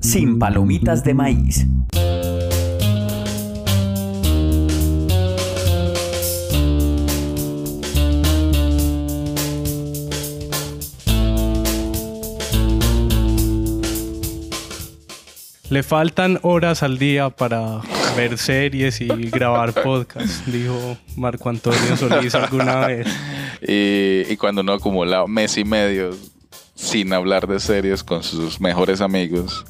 Sin palomitas de maíz. Le faltan horas al día para ver series y grabar podcast, dijo Marco Antonio Solís alguna vez. Y, y cuando uno acumula mes y medio sin hablar de series con sus mejores amigos,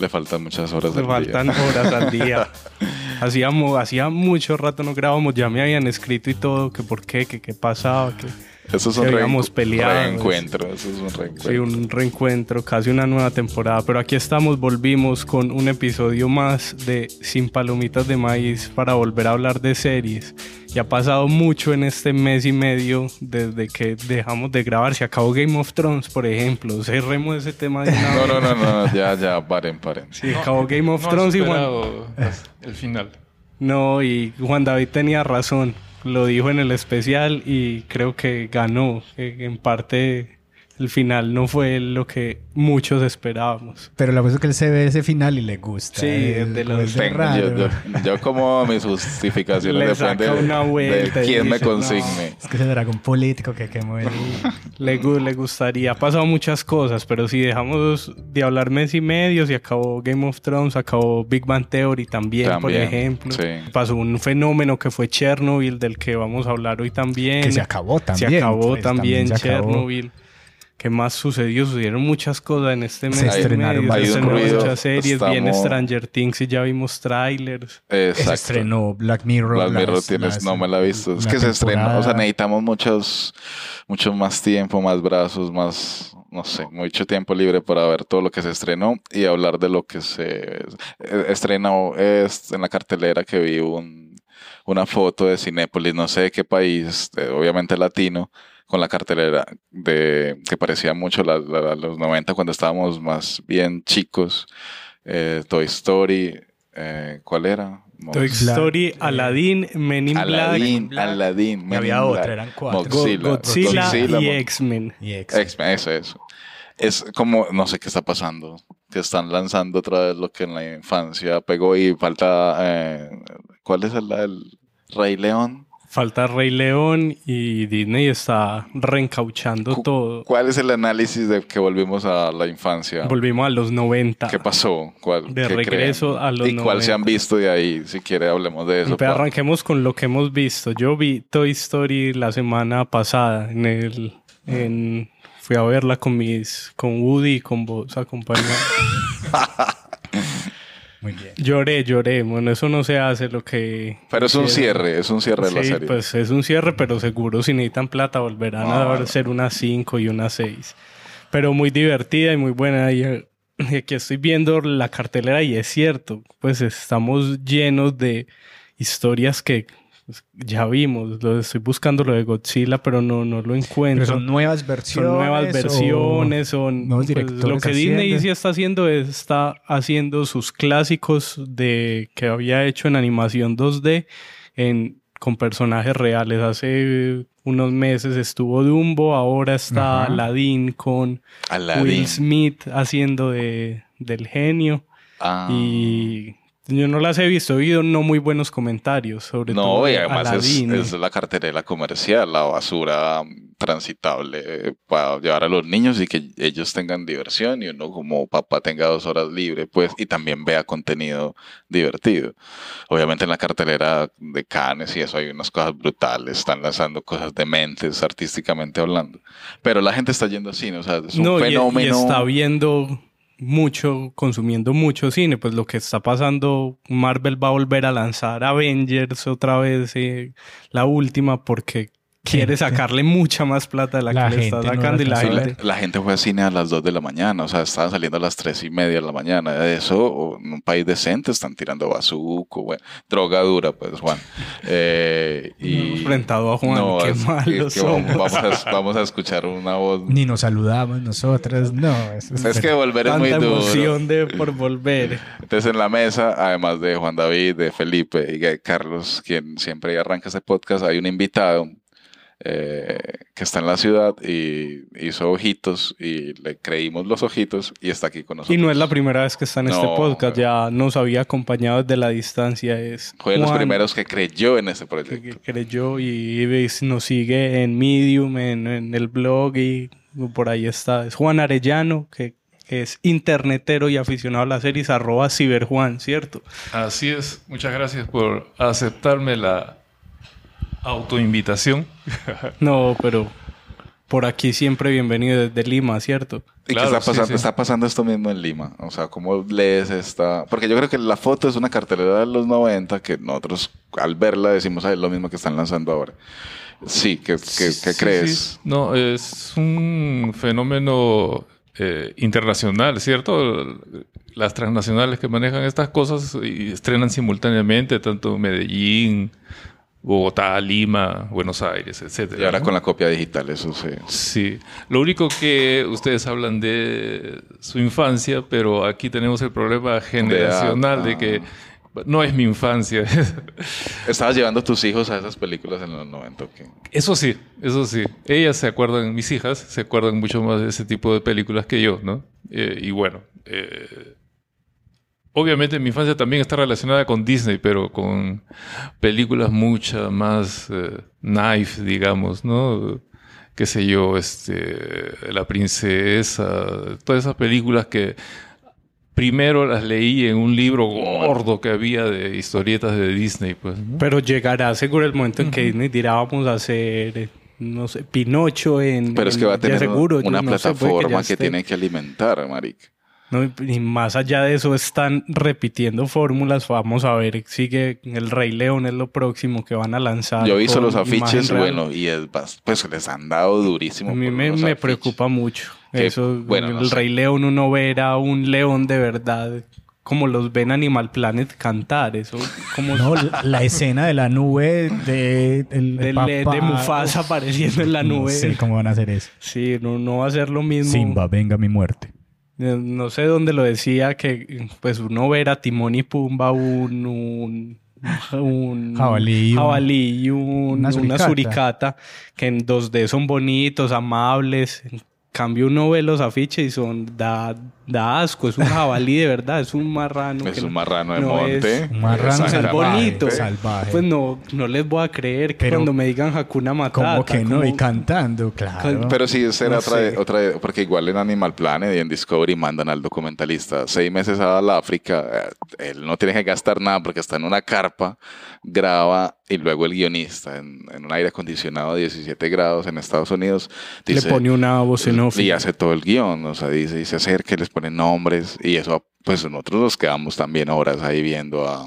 le faltan muchas horas Le al faltan día. horas al día. Hacíamos, hacía mucho rato no grabamos, ya me habían escrito y todo, que por qué, que qué pasaba, que Eso es un habíamos peleado. reencuentro. Eso es un reencuentro. sí, un reencuentro, casi una nueva temporada. Pero aquí estamos, volvimos con un episodio más de Sin Palomitas de Maíz para volver a hablar de series. Y ha pasado mucho en este mes y medio desde que dejamos de grabar. Se acabó Game of Thrones, por ejemplo. Cerremos ese tema de una No, no, no, no, no, ya, ya, paren, paren. Sí, acabó Game of no Thrones y Juan... el final. No, y Juan David tenía razón. Lo dijo en el especial y creo que ganó. que en parte el final no fue lo que muchos esperábamos. Pero la cosa es que él se ve ese final y le gusta. Sí, de los- de yo, yo- yo como mis justificaciones Le depende saca una de, vuelta de quién me no. consigne. Es que ese dragón político que quemó el... Le, le gustaría. Ha pasado muchas cosas, pero si dejamos de hablar mes y medio, se acabó Game of Thrones, acabó Big Bang Theory también, por ejemplo. sí. Pasó un fenómeno que fue Chernobyl, del que vamos a hablar hoy también. Que se acabó también, Se acabó pues, también, también se acabó. ¿Qué más sucedió? Sucedieron muchas cosas en este mes. Se estrenaron medio. Se ruido, muchas series. Viene estamos- Stranger Things y ya vimos trailers. Se Exacto. estrenó Black Mirror. Black Mirror las- tienes, las- no me la he visto. Es que se estrenó, o sea, necesitamos muchos, mucho más tiempo, más brazos, más, no sé, mucho tiempo libre para ver todo lo que se estrenó y hablar de lo que se eh, estrenó es en la cartelera que vi un, una foto de Cinépolis, no sé de qué país, obviamente latino, con la cartelera de que parecía mucho la- la- los 90 cuando estábamos más bien chicos. Eh, Toy Story, eh, ¿cuál era? Toy Black- Story, Aladdin, Men in Aladdin, Black, Aladdin, Y Men había in otra, Black, eran cuatro. Go- Godzilla, Godzilla, Godzilla, y X-Men. X-Men, eso, eso. Es como, no sé qué está pasando, que están lanzando otra vez lo que en la infancia pegó y falta, eh, ¿cuál es el, el Rey León? Falta Rey León y Disney está reencauchando todo. ¿Cuál es el análisis de que volvimos a la infancia? Volvimos a los 90. ¿Qué pasó? ¿Cuál, De qué regreso creen? a los ¿Y cuál se han 90? visto de ahí? Si quiere hablemos de eso. Pero arranquemos con lo que hemos visto. Yo vi Toy Story la semana pasada en el en fui a verla con mis con Woody y con vos acompañados. Muy bien. lloré, lloré. Bueno, eso no se hace lo que Pero es un cierre, es un cierre de la Sí, serie. pues es un cierre, pero seguro si necesitan plata volverán Ah. a ser una 5 y una 6. Pero muy divertida y muy buena. Y, y aquí estoy viendo la cartelera y es cierto, pues estamos llenos de historias que ya vimos. Lo estoy buscando lo de Godzilla, pero no, no lo encuentro. Pero son nuevas Son versiones. nuevas o- versiones, son nuevos pues, directores lo que Disney sí está haciendo es está haciendo sus clásicos de que había hecho en animación 2D en con personajes reales. Hace unos meses estuvo Dumbo, ahora está Ajá. Aladdin con Aladdin. Will Smith haciendo de del genio Ah. y yo no las he visto, he oído no muy buenos comentarios sobre todo No, y de además es, es la carterera comercial, la basura transitable para llevar a los niños y que ellos tengan diversión y uno como papá tenga dos horas libre, pues, y también vea contenido divertido. Obviamente en la cartelera de Cannes y eso hay unas cosas brutales, están lanzando cosas dementes artísticamente hablando, pero la gente está yendo así, ¿no? o sea, es un no, y- fenómeno. Y, está viendo mucho, consumiendo mucho cine. Pues lo que está pasando, Marvel va a volver a lanzar Avengers otra vez, eh, la última, porque quiere sacarle mucha más plata de la, La que le está gente no la sacando y la gente... la, gente fue a cine a las 2 de la mañana, o sea, estaban saliendo a las 3 y media de la mañana. Eso, en un país decente, están tirando bazuco, bueno, droga dura, pues, Juan. Eh, y, enfrentado a Juan, qué es- malos que vamos, somos. vamos a, vamos a escuchar una voz. Ni nos saludamos nosotros. No, eso Es que volver es muy Tanta duro. emoción de por volver. Entonces en la mesa, además de Juan David, de Felipe y de Carlos, quien siempre arranca este podcast, hay un invitado eh, que está en la ciudad y hizo ojitos y le creímos los ojitos y está aquí con nosotros. Y no es la primera vez que está en este podcast, ya nos había acompañado desde la distancia. Es Fue de los primeros que creyó en este proyecto. que creyó y nos sigue en Medium, en, en el blog y por ahí está. Es Juan Arellano, que, que es internetero y aficionado a las series, arroba ciberjuan, ¿cierto? Así es. Muchas gracias por aceptarme la autoinvitación. No, pero por aquí siempre bienvenido desde Lima, ¿cierto? ¿Y Claro, qué está pasando? sí. Está pasando esto mismo en Lima. O sea, ¿cómo lees esta? Porque yo creo que la foto es una cartelera de los 90 que nosotros al verla decimos, "Ay, es lo mismo que están lanzando ahora. Sí, ¿qué, qué- qué Sí, crees? sí. No, es un fenómeno eh, internacional, ¿cierto? Las transnacionales que manejan estas cosas y estrenan simultáneamente tanto Medellín, Bogotá, Lima, Buenos Aires, etcétera. Y ahora ¿no? con la copia digital, eso sí. Sí, lo único que ustedes hablan de su infancia, pero aquí tenemos el problema generacional de, ah. que no es mi infancia. ¿Estabas llevando a tus hijos a esas películas en los 90? ¿o qué? eso sí, eso sí. Ellas se acuerdan, mis hijas se acuerdan mucho más de ese tipo de películas que yo, ¿no? Eh, y bueno, eh, obviamente mi infancia también está relacionada con Disney, pero con películas mucha más eh, knife, digamos, ¿no? Qué sé yo, este, La Princesa, todas esas películas que primero las leí en un libro gordo que había de historietas de Disney, pues. ¿no? Pero llegará seguro el momento en que Disney dirá vamos a hacer, no sé, Pinocho en... Pero es que va a tener seguro, una no sé, puede plataforma que, esté. tiene que alimentar, marica. No, y- más allá de eso están repitiendo fórmulas. Vamos a ver, sigue El Rey León es lo próximo que van a lanzar. Yo he visto los afiches, bueno, y es pues les han dado durísimo. A mí me, preocupa mucho. Que, Eso, bueno, en no el sé. Rey León uno ver a un león de verdad como los ven Animal Planet cantar. Eso como No, la, la escena de la nube de, el, de, papá- de Mufasa apareciendo en la No nube. sé cómo van a hacer eso. Sí, no, no va a ser lo mismo. Simba, venga mi muerte. Eh, No sé dónde lo decía que pues uno ver a Timón y Pumba un, un, un Jabalí jabalí un- una una, suricata. suricata. que en 2D son bonitos, amables. En cambio uno ve los afiches y son da, da asco, es un jabalí de verdad, es un marrano. Es que un no- marrano de no monte. es- Un marrano es salvaje, bonito. salvaje. Pues no, no les voy a creer que Pero- cuando me digan Hakuna Matata. ¿Cómo que no? como- Y cantando, claro. Pero sí, esa era No otra, sé. otra, porque igual en Animal Planet y en Discovery mandan al documentalista seis meses a la África, eh, él no tiene que gastar nada porque está en una carpa, graba y luego el guionista en, en un aire acondicionado a 17 grados en Estados Unidos le dice, pone una voz en off. y hace todo el guion, o sea, dice, y se acerca y les pone nombres y eso, pues nosotros nos quedamos también horas ahí viendo a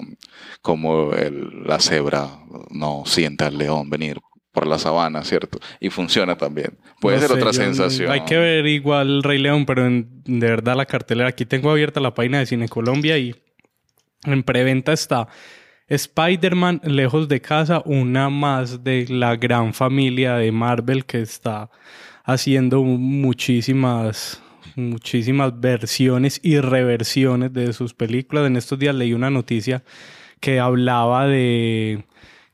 cómo el- la cebra no sienta al león venir por la sabana, ¿cierto? Y funciona también. Puede No ser sé, otra sensación. Hay que ver igual Rey León, pero en- de verdad la cartelera. Aquí tengo abierta la página de Cine Colombia y en preventa está Spider-Man Lejos de Casa, una más de la gran familia de Marvel que está haciendo muchísimas muchísimas versiones y reversiones de sus películas. En estos días leí una noticia que hablaba de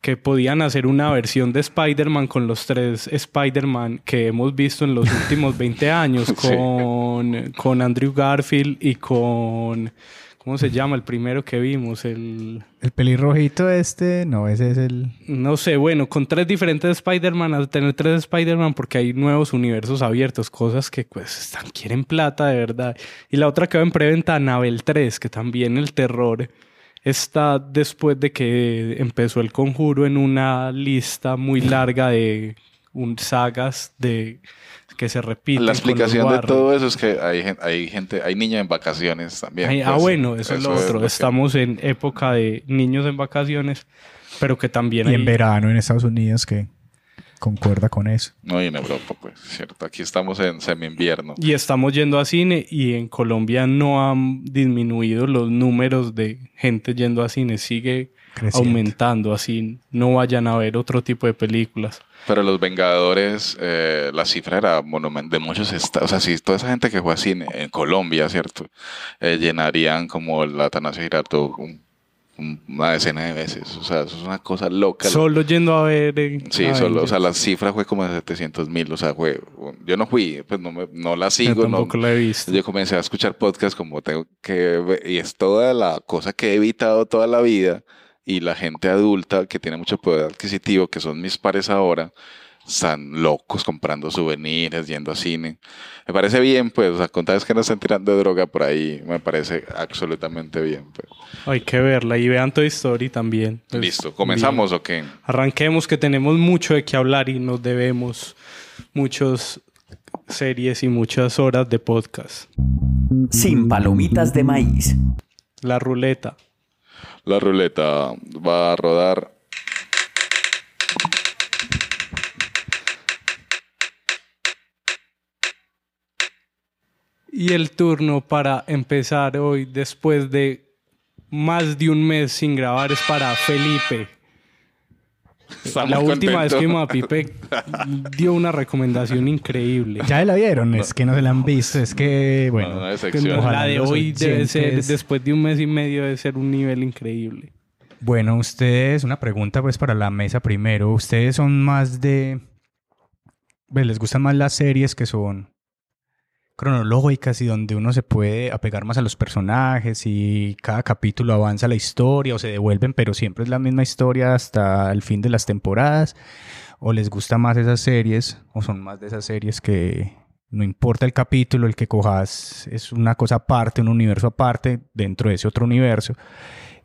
que podían hacer una versión de Spider-Man con los tres Spider-Man que hemos visto en los últimos 20 años, Sí. con, con Andrew Garfield y con, ¿cómo se llama? El primero que vimos, el... El pelirrojito este, no, ese es el... No sé, bueno, con tres diferentes Spider-Man, al tener tres Spider-Man, porque hay nuevos universos abiertos, cosas que pues están, quieren plata de verdad. Y la otra que va en preventa, Anabel 3, que también el terror está después de que empezó el conjuro en una lista muy larga de un, sagas de que se repiten. La explicación de todo eso es que hay, hay gente, hay niños en vacaciones también. Ay, ah, pues, bueno, eso, es lo otro. que- Estamos en época de niños en vacaciones, pero que también Y hay... en verano en Estados Unidos que... concuerda con eso. No, y en Europa, pues, cierto. Aquí estamos en semi-invierno. Y estamos yendo a cine y en Colombia no han disminuido los números de gente yendo a cine. Sigue Creciente. aumentando, así no vayan a ver otro tipo de películas. Pero Los Vengadores, eh, la cifra era monumental de muchos estados. O sea, si toda esa gente que fue a cine en Colombia, ¿cierto? Eh, llenarían como el Atanasio Girardot un- un- una decena de veces. O sea, eso es una cosa loca. Solo yendo a ver. eh, Sí, a solo, o ellos. sea, la cifra fue como de 700 mil, o sea, fue, yo no fui, pues no, me- no la Yo sigo, no, tampoco la he visto. yo comencé a escuchar podcast como tengo que ver, y es toda la cosa que he evitado toda la vida, y la gente adulta que tiene mucho poder adquisitivo, que son mis pares ahora, están locos comprando souvenirs, yendo a cine. Me parece bien, pues, o sea, con tal vez que no estén tirando droga por ahí, me parece absolutamente bien. pues. Hay que verla y vean Toy Story también. Pues, Listo, ¿comenzamos o qué? Arranquemos que tenemos mucho de qué hablar y nos debemos muchas series y muchas horas de podcast. Sin palomitas de maíz. La ruleta. La ruleta va a rodar. Y el turno para empezar hoy, después de más de un mes sin grabar, es para Felipe. La última vez que Mapipe dio una recomendación increíble. Ya la vieron, es que no se la han visto, es que, No, bueno. no es Que sección. Ojalá la de hoy debe ser, oyentes- después de un mes y medio, debe ser un nivel increíble. Bueno, ustedes, una pregunta pues para la mesa primero. ¿Ustedes son más de... pues, ¿Les gustan más las series que son cronológicas y donde uno se puede apegar más a los personajes y cada capítulo avanza la historia o se devuelven, pero siempre es la misma historia hasta el fin de las temporadas? ¿O les gusta más esas series o son más de esas series que no importa el capítulo, el que cojas es una cosa aparte, un universo aparte dentro de ese otro universo?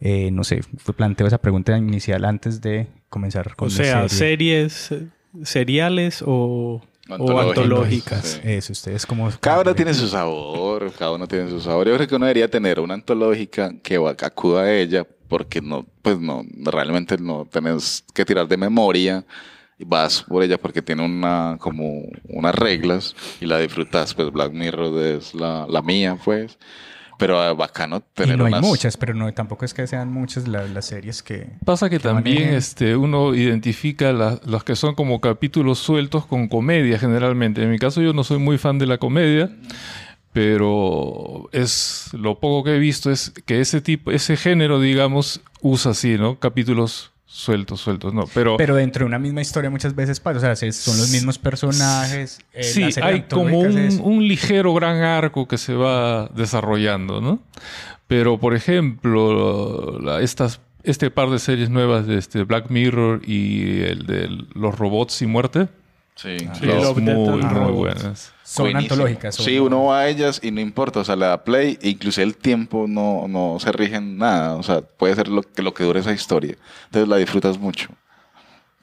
Eh, no sé, planteo esa pregunta inicial antes de comenzar con O la sea, serie. series eh, seriales o, o Antológicas, sí. Eso, ustedes como... Cada uno tiene su sabor, cada uno tiene su sabor. Yo creo que uno debería tener una antológica que va- que acuda a ella, porque no, pues no, realmente no tenés que tirar de memoria. y Vas por ella porque tiene una, como unas reglas y la disfrutas. Pues Black Mirror es la, la mía, pues. Pero ah, bacano Y tener no hay muchas, pero no, tampoco es que sean muchas la- las series que... Pasa que también manejen. este, uno identifica la- los que son como capítulos sueltos con comedia generalmente. En mi caso yo no soy muy fan de la comedia, pero es lo poco que he visto es que ese tipo, ese género, digamos, usa así, ¿no? Capítulos sueltos, sueltos, no. Pero, Pero dentro de una misma historia muchas veces pasa, o sea, se- son los mismos personajes. eh, sí, hay como un, un ligero gran arco que se va desarrollando, ¿no? Pero, por ejemplo, la- estas, este par de series nuevas de este Black Mirror y el de los robots y muerte, Sí, Sí, los- Love, muy, muy Robots. buenas. son Buenísimo. antológicas. son- Sí, uno va a ellas y no importa, o sea, le da play, e incluso el tiempo no, no se rige en nada, o sea, puede ser lo que, lo que dure esa historia. Entonces la disfrutas mucho,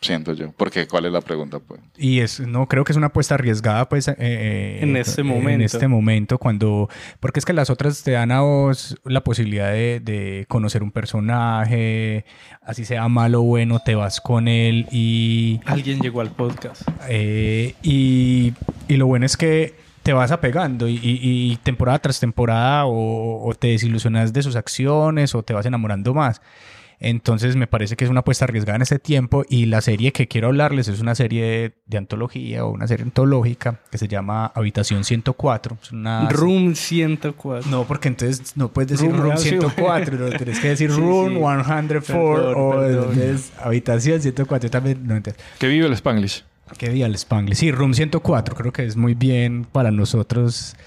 siento yo. Porque, ¿cuál es la pregunta, pues? Y es, no creo que es una apuesta arriesgada, pues, eh, eh, En este En momento. este momento, cuando. Porque es que las otras te dan a vos la posibilidad de, de conocer un personaje, así sea malo o bueno, te vas con él y. Alguien llegó al podcast. Eh, y, y lo bueno es que te vas apegando y, y- y temporada tras temporada o, o te desilusionas de sus acciones o te vas enamorando más. Entonces me parece que es una apuesta arriesgada en este tiempo y la serie que quiero hablarles es una serie de antología o una serie antológica que se llama Habitación 104. Es una... Room 104. No, porque entonces no puedes decir Room, Room ah, sí, 104, no, tienes que decir Sí, Room sí. 104 Perdón, o perdón. entonces, Habitación 104 también. No, entonces, Que vive el Spanglish. Qué día el Spanglish. Sí, Room 104 creo que es muy bien para nosotros.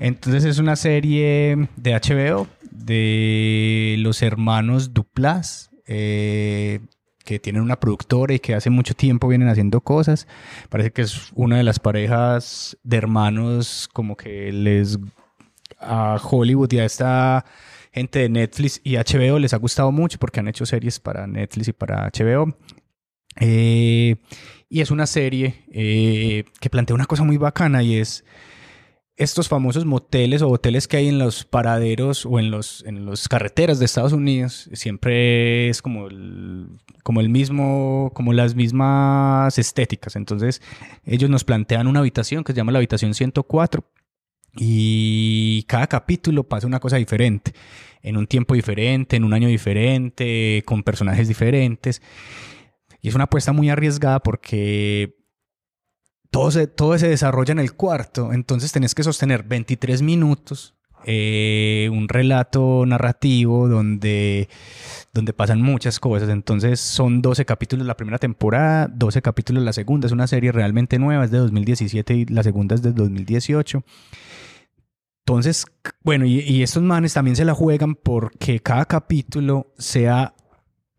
Entonces es una serie de HBO de los hermanos Duplas eh, que tienen una productora y que hace mucho tiempo vienen haciendo cosas. Parece que es una de las parejas de hermanos como que les a Hollywood y a esta gente de Netflix y HBO les ha gustado mucho porque han hecho series para Netflix y para HBO. Eh, y es una serie eh, que plantea una cosa muy bacana y es estos famosos moteles o hoteles que hay en los paraderos o en los en las carreteras de Estados Unidos siempre es como el, como el mismo como las mismas estéticas. Entonces ellos nos plantean una habitación que se llama la habitación 104 y cada capítulo pasa una cosa diferente en un tiempo diferente en un año diferente con personajes diferentes. Y es una apuesta muy arriesgada porque todo se, todo se desarrolla en el cuarto, entonces tenés que sostener 23 minutos, eh, un relato narrativo donde, donde pasan muchas cosas. Entonces son 12 capítulos la primera temporada, 12 capítulos la segunda, es una serie realmente nueva, es de 2017 y la segunda es de 2018. Entonces, bueno, y, y estos manes también se la juegan porque cada capítulo sea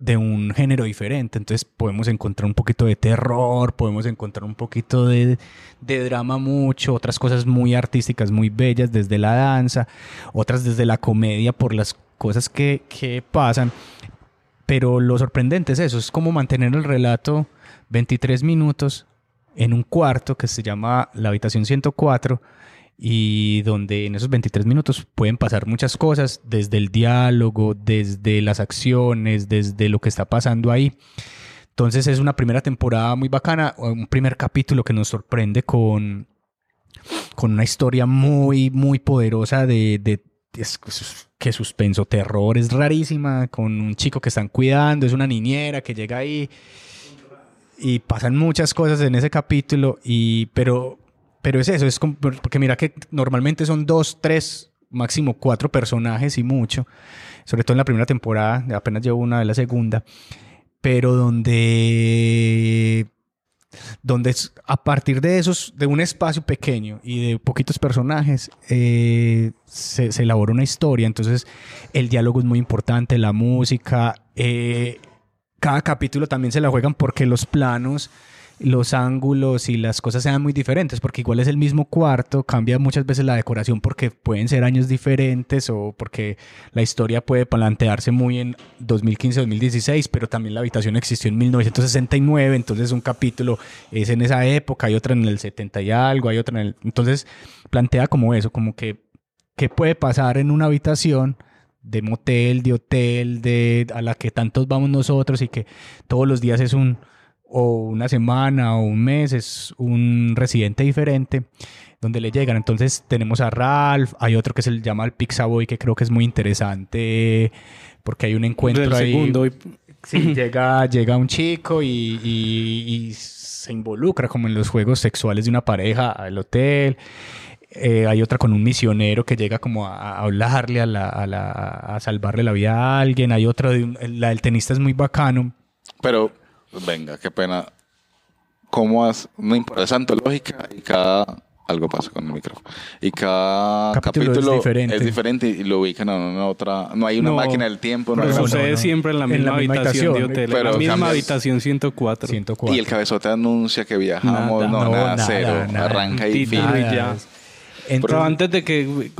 de un género diferente. Entonces podemos encontrar un poquito de terror, podemos encontrar un poquito de, de, drama mucho, otras cosas muy artísticas, muy bellas desde la danza, otras desde la comedia por las cosas que, que pasan. Pero lo sorprendente es eso, es como mantener el relato 23 minutos en un cuarto que se llama la habitación 104 y donde en esos 23 minutos pueden pasar muchas cosas, desde el diálogo, desde las acciones, desde lo que está pasando ahí. Entonces es una primera temporada muy bacana, un primer capítulo que nos sorprende con, con una historia muy, muy poderosa de, de que suspenso, terror, es rarísima, con un chico que están cuidando, es una niñera que llega ahí y pasan muchas cosas en ese capítulo, y, pero pero es eso, es como, porque mira que normalmente son dos, tres, máximo cuatro personajes y mucho, sobre todo en la primera temporada, apenas llevo una de la segunda, pero donde donde a partir de esos, de un espacio pequeño y de poquitos personajes, eh, se, se, elabora una historia. Entonces, el diálogo es muy importante, la música. Eh, cada capítulo también se la juegan porque los planos los ángulos y las cosas sean muy diferentes, porque igual es el mismo cuarto, cambia muchas veces la decoración porque pueden ser años diferentes o porque la historia puede plantearse muy en 2015-2016, pero también la habitación existió en 1969, entonces un capítulo es en esa época, hay otra en el 70 y algo, hay otra en el... Entonces plantea como eso, como que qué puede pasar en una habitación de motel, de hotel, de a la que tantos vamos nosotros y que todos los días es un o una semana o un mes, es un residente diferente donde le llegan. Entonces tenemos a Ralph, hay otro que se llama el Pixaboy que creo que es muy interesante porque hay un encuentro ahí. Segundo. Sí, llega, llega un chico y, y, se involucra como en los juegos sexuales de una pareja al hotel. Eh, hay otra con un misionero que llega como a, hablarle, a, la, a, la, a, salvarle la vida a alguien. Hay otra, de un, la del tenista es muy bacano. Pero Venga, qué pena. ¿Cómo has.? No importa, es antológica y cada. Algo pasa con el micrófono. Y cada capítulo, es, diferente. es, diferente. y lo ubican en una otra. No hay una máquina del tiempo. No, sucede no, siempre en la misma, en la misma habitación, de hotel. Pero en la misma cambias, habitación 104. 104. Y el cabezote anuncia que viajamos. Nada, no, nada, nada cero. Nada, Arranca y fin. ya. Pero antes de que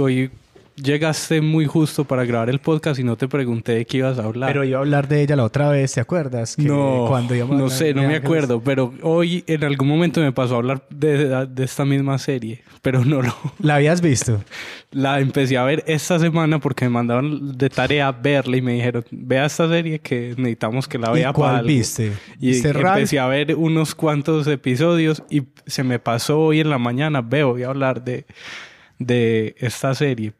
llegaste muy justo para grabar el podcast y no te pregunté de qué ibas a hablar. Pero iba a hablar de ella la otra vez, ¿te acuerdas? Que no, cuando no sé, no me acuerdo, pero hoy en algún momento me pasó a hablar de, de, esta misma serie, pero no lo... ¿La habías visto? La empecé a ver esta semana porque me mandaron de tarea verla y me dijeron, vea esta serie que necesitamos que la vea ¿Y cuál viste? Y empecé a ver unos cuantos episodios y se me pasó hoy en la mañana, veo, voy a hablar de, de esta serie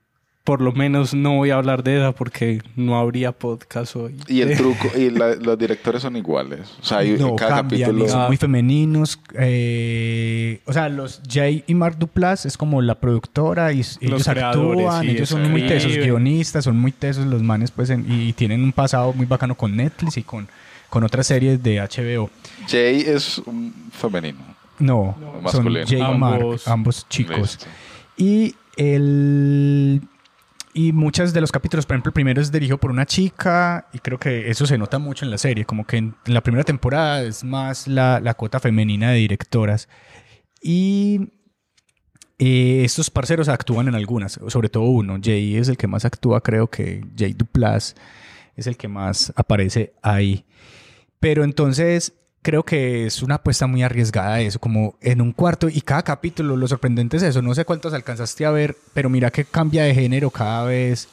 por lo menos no voy a hablar de esa porque no habría podcast hoy. Y el truco, y los directores son iguales. O sea, hay, no, cada capítulo. Son muy femeninos. Eh, o sea, los Jay y Mark Duplass es como la productora y ellos actúan, ellos son muy tesos, guionistas, son muy tesos los manes, pues, y tienen un pasado muy bacano con Netflix y con, con otras series de HBO. Jay es un femenino. No, son Jay y Mark, ambos chicos. Y el y muchas de los capítulos, por ejemplo, el primero es dirigido por una chica y creo que eso se nota mucho en la serie, como que en la primera temporada es más la, la cuota femenina de directoras. Y eh, estos parceros actúan en algunas, sobre todo uno, Jay es el que más actúa, creo que Jay Duplas es el que más aparece ahí. Pero entonces creo que es una apuesta muy arriesgada eso, como en un cuarto y cada capítulo, lo sorprendente es eso, no sé cuántos alcanzaste a ver, pero mira que cambia de género cada vez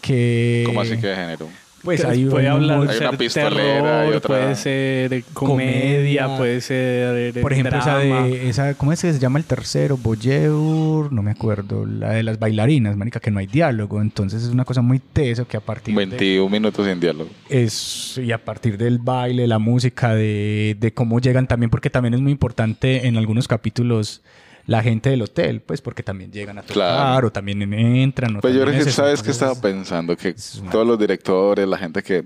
que... ¿Cómo así que de género? Pues hay puede un hablar humor- Hay ser una pistolera terror, y otra- puede ser comedia, Comedia. puede ser Por ejemplo, esa de, esa, ¿cómo es que se llama el tercero? Boyeur, no me acuerdo, la de las bailarinas, marica, que no hay diálogo, entonces es una cosa muy teso que a partir de... 21 minutos sin diálogo. Es, y a partir del baile, la música, de, de cómo llegan también, porque también es muy importante en algunos capítulos la gente del hotel, pues porque también llegan a tocar Claro. o también entran. O Pues yo creo también que sabes que estaba pensando que todos los directores, la gente que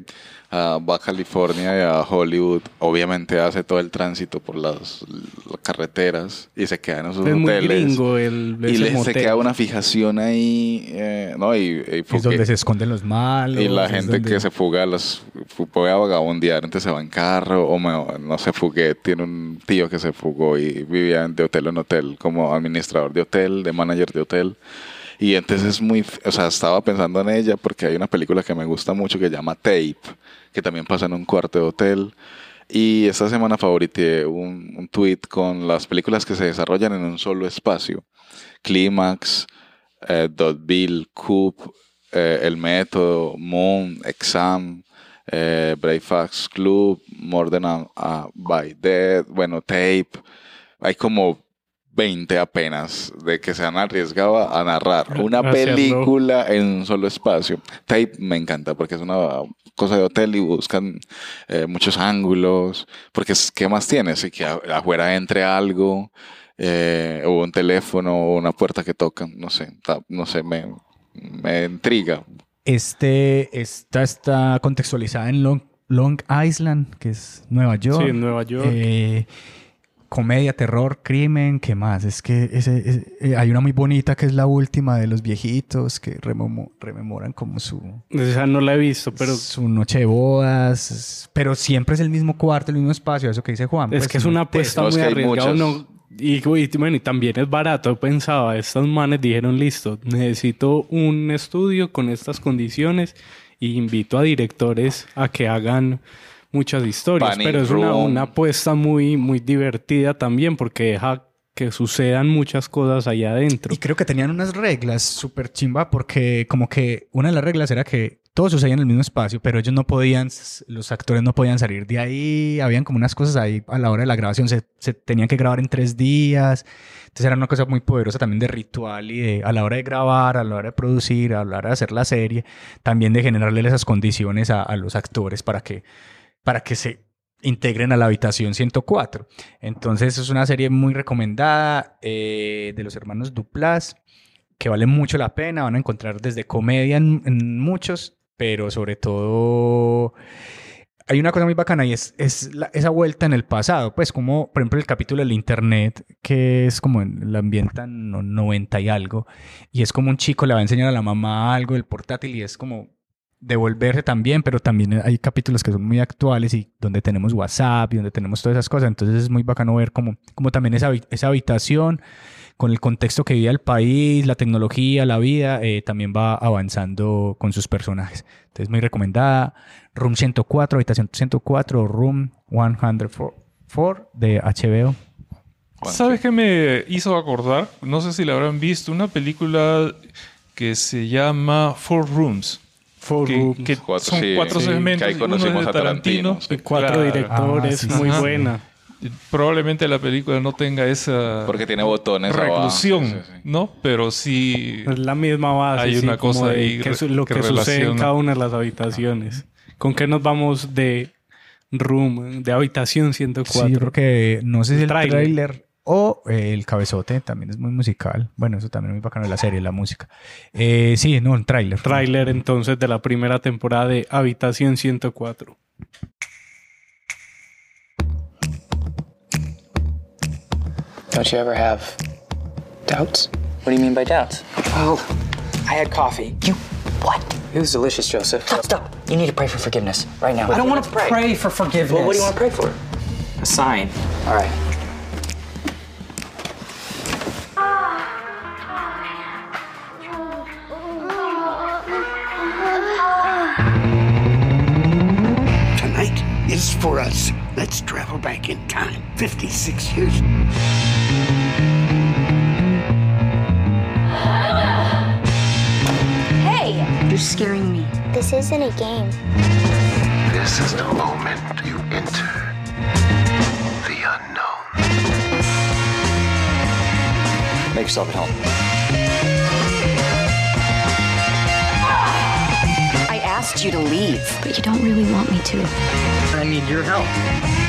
va a California y a Hollywood, obviamente hace todo el tránsito por las, las carreteras y se quedan en sus es muy hoteles. gringo el y les se motel. queda una fijación ahí, eh, ¿no? Y, y Es donde se esconden los malos. y la gente donde- que se fuga, las fu- puede vagabundear, entonces se va en carro, o me- no se fugue, tiene un tío que se fugó y vivía de hotel en hotel, como administrador de hotel, de manager de hotel. Y entonces es muy, o sea, estaba pensando en ella porque hay una película que me gusta mucho que se llama Tape, que también pasa en un cuarto de hotel. Y esta semana favorité un, un tweet con las películas que se desarrollan en un solo espacio. Clímax, eh, Dotville, Coop, eh, El Método, Moon, Exam, eh, Breakfast Club, More Than a by Dead, bueno, Tape. Hay como 20 apenas de que se han arriesgado a narrar una película en un solo espacio. Tape me encanta porque es una cosa de hotel y buscan eh, muchos ángulos. Porque es, ¿qué más tienes? Y que afuera entre algo, eh, o un teléfono, o una puerta que tocan, no sé, ta- no sé, me, me intriga. Este, esta está contextualizada en Long, Long Island, que es Nueva York. Sí, en Nueva York. Eh, comedia, terror, crimen, ¿qué más? Es que ese, ese- eh, hay una muy bonita que es la última de los viejitos que rememoran como su, Esa no la he visto, pero su noche de bodas, pero siempre es el mismo cuarto, el mismo espacio, eso que dice Juan. es pues, que es una apuesta muy arriesgada. No, y, uy, bueno, y también es barato. Pensaba, estos manes dijeron, listo, necesito un estudio con estas condiciones y invito a directores a que hagan muchas historias. Panic pero es una, una apuesta muy, muy divertida también porque deja que sucedan muchas cosas allá adentro. Y creo que tenían unas reglas súper chimba porque como que una de las reglas era que todo sucedía en el mismo espacio, pero ellos no podían, los actores no podían salir de ahí, habían como unas cosas ahí a la hora de la grabación, se, se tenían que grabar en tres días, entonces era una cosa muy poderosa también de ritual y de a la hora de grabar, a la hora de producir, a la hora de hacer la serie, también de generarle esas condiciones a, a los actores para que, para que se integren a la habitación 104. Entonces es una serie muy recomendada eh, de los hermanos Duplas que vale mucho la pena. Van a encontrar desde comedia en, muchos, pero sobre todo hay una cosa muy bacana y es, es la- esa vuelta en el pasado. Pues como, por ejemplo, el capítulo del internet, que es como en en no- 90 y algo, y es como un chico le va a enseñar a la mamá algo del portátil y es como devolverse también, pero también hay capítulos que son muy actuales y donde tenemos WhatsApp y donde tenemos todas esas cosas. Entonces es muy bacano ver como, como también esa, habi- esa habitación con el contexto que vive el país, la tecnología, la vida, eh, también va avanzando con sus personajes. Entonces muy recomendada. Room 104, habitación 104, Room 104 de HBO. ¿Sabes qué me hizo acordar? No sé si la habrán visto, una película que se llama Four Rooms. Four que, Rooms. que Cuatro, son sí, cuatro sí, segmentos. que ahí y uno es conocimos de a Tarantino, sí. Cuatro Claro. directores, Ah, sí, muy buena. Probablemente la película no tenga esa Porque tiene botones abajo. reclusión, Sí, sí, sí. ¿no? Pero sí... Es la misma base. Hay sí, una cosa de ahí que lo que que, sucede en cada una de las habitaciones. ¿Con qué nos vamos de room, de habitación 104? Sí, yo creo que no sé si El el tráiler. O eh, el cabezote también es muy musical. Bueno, eso también es muy bacano de la serie, la música. Eh, sí, no, el tráiler. Tráiler entonces de la primera temporada de Habitación 104. Don't you ever have doubts? What do you mean by doubts? Well, I had coffee. You what? It was delicious, Joseph. Stop, stop. You need to pray for forgiveness right now. I don't want to Let's pray. for forgiveness. Well, what do you want to pray for? A sign. All right. Is for us. Let's travel back in time. 56 years. Hey! You're scaring me. This isn't a game. This is the moment you enter the unknown. Make yourself at home. Asked you to leave. But you don't really want me to. I need your help.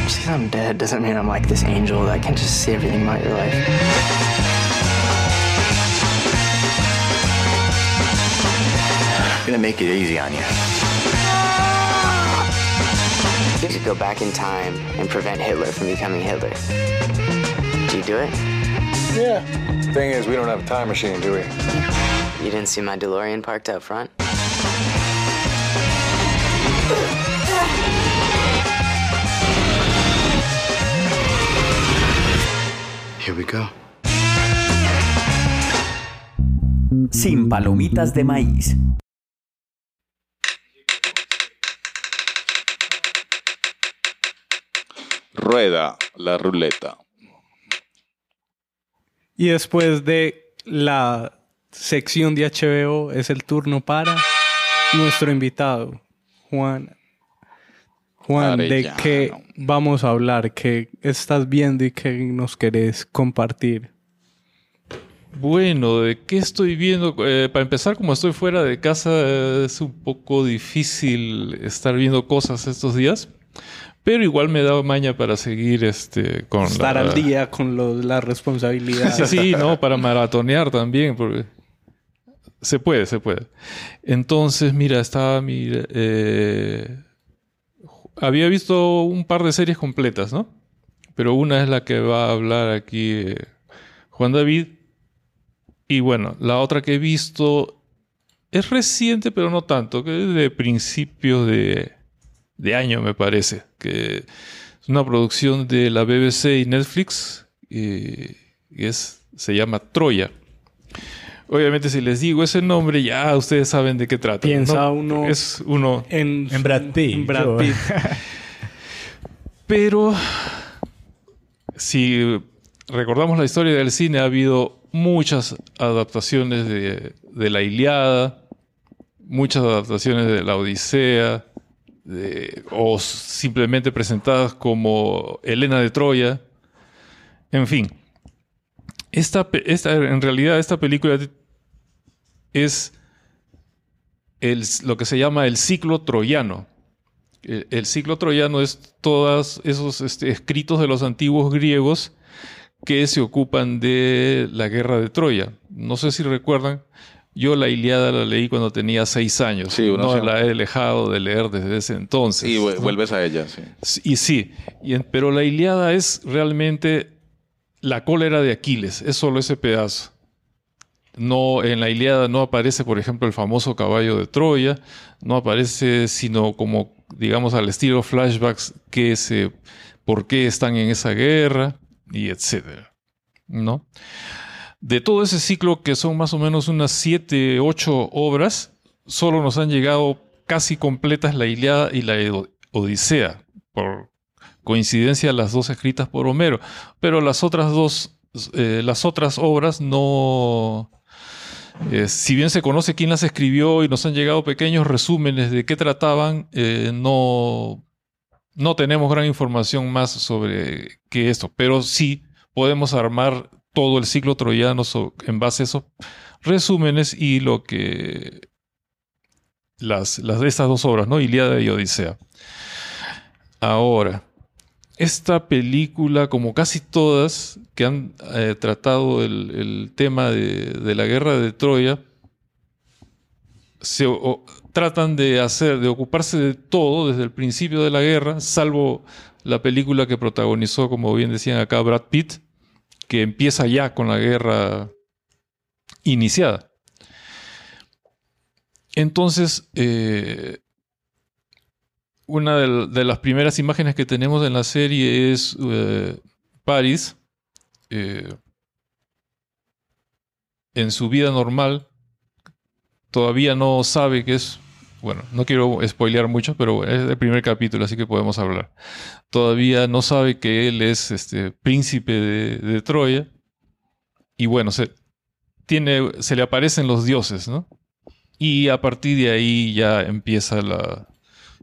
Just because I'm dead doesn't mean I'm like this angel that can just see everything about your life. I'm Gonna make it easy on you. You could go back in time and prevent Hitler from becoming Hitler. Do you do it? Yeah. Thing is, we don't have a time machine, do we? You didn't see my DeLorean parked out front? Here we go. Sin palomitas de maíz. Rueda la ruleta. Y después de la sección de HBO es el turno para nuestro invitado, Juan. Juan, ¿de qué vamos a hablar? ¿Qué estás viendo y qué nos querés compartir? Bueno, ¿de qué estoy viendo? Eh, para empezar, como estoy fuera de casa, es un poco difícil estar viendo cosas estos días. Pero igual me he dado maña para seguir este, con Estar la- al día con lo- las responsabilidades. Sí, sí, no, para maratonear también, porque se puede, se puede. Entonces, mira, estaba, mira, eh, había visto un par de series completas, ¿no? Pero una es la que va a hablar aquí eh, Juan David. Y bueno, la otra que he visto es reciente, pero no tanto, que es de principios de, de año, me parece. Que es una producción de la BBC y Netflix. es, se llama Troya. Obviamente, si les digo ese nombre, ya ustedes saben de qué trata. Piensa ¿no? uno Es uno. en, En Brad Pitt. en Brad Yo- Pitt. Pero si recordamos la historia del cine, ha habido muchas adaptaciones de, de la Iliada, muchas adaptaciones de la Odisea, de- o simplemente presentadas como Helena de Troya. En fin, esta, esta- en realidad esta película es el- lo que se llama el ciclo troyano. El, el ciclo troyano es todos esos este, escritos de los antiguos griegos que se ocupan de la guerra de Troya. No sé si recuerdan, yo la Iliada la leí cuando tenía seis años. Sí, no la he dejado de leer desde ese entonces. Y vuelves a ella, sí. Y sí, y pero la Iliada es realmente la cólera de Aquiles, es solo ese pedazo. No, en la Iliada no aparece, por ejemplo, el famoso caballo de Troya, no aparece sino como, digamos, al estilo flashbacks, que por qué están en esa guerra, y etcétera. ¿No? De todo ese ciclo, que son más o menos unas siete, ocho obras, solo nos han llegado casi completas la Iliada y la Odisea, por coincidencia las dos escritas por Homero, pero las otras dos, eh, las otras obras no, eh, si bien se conoce quién las escribió y nos han llegado pequeños resúmenes de qué trataban, eh, no, no tenemos gran información más sobre que esto, pero sí podemos armar todo el ciclo troyano en base a esos resúmenes y lo que las, las de estas dos obras, ¿no? Ilíada y Odisea. Ahora, esta película, como casi todas que han eh, tratado el, tema de, la guerra de Troya, se, tratan de hacer, de ocuparse de todo desde el principio de la guerra, salvo la película que protagonizó, como bien decían acá, Brad Pitt, que empieza ya con la guerra iniciada. Entonces, eh, una de, las primeras imágenes que tenemos en la serie es eh, Paris eh, en su vida normal. Todavía no sabe que es bueno, no quiero spoilear mucho, pero es el primer capítulo, así que podemos hablar. Todavía no sabe que él es este príncipe de, de Troya. Y bueno, se, tiene, se le aparecen los dioses, ¿no? Y a partir de ahí ya empieza la,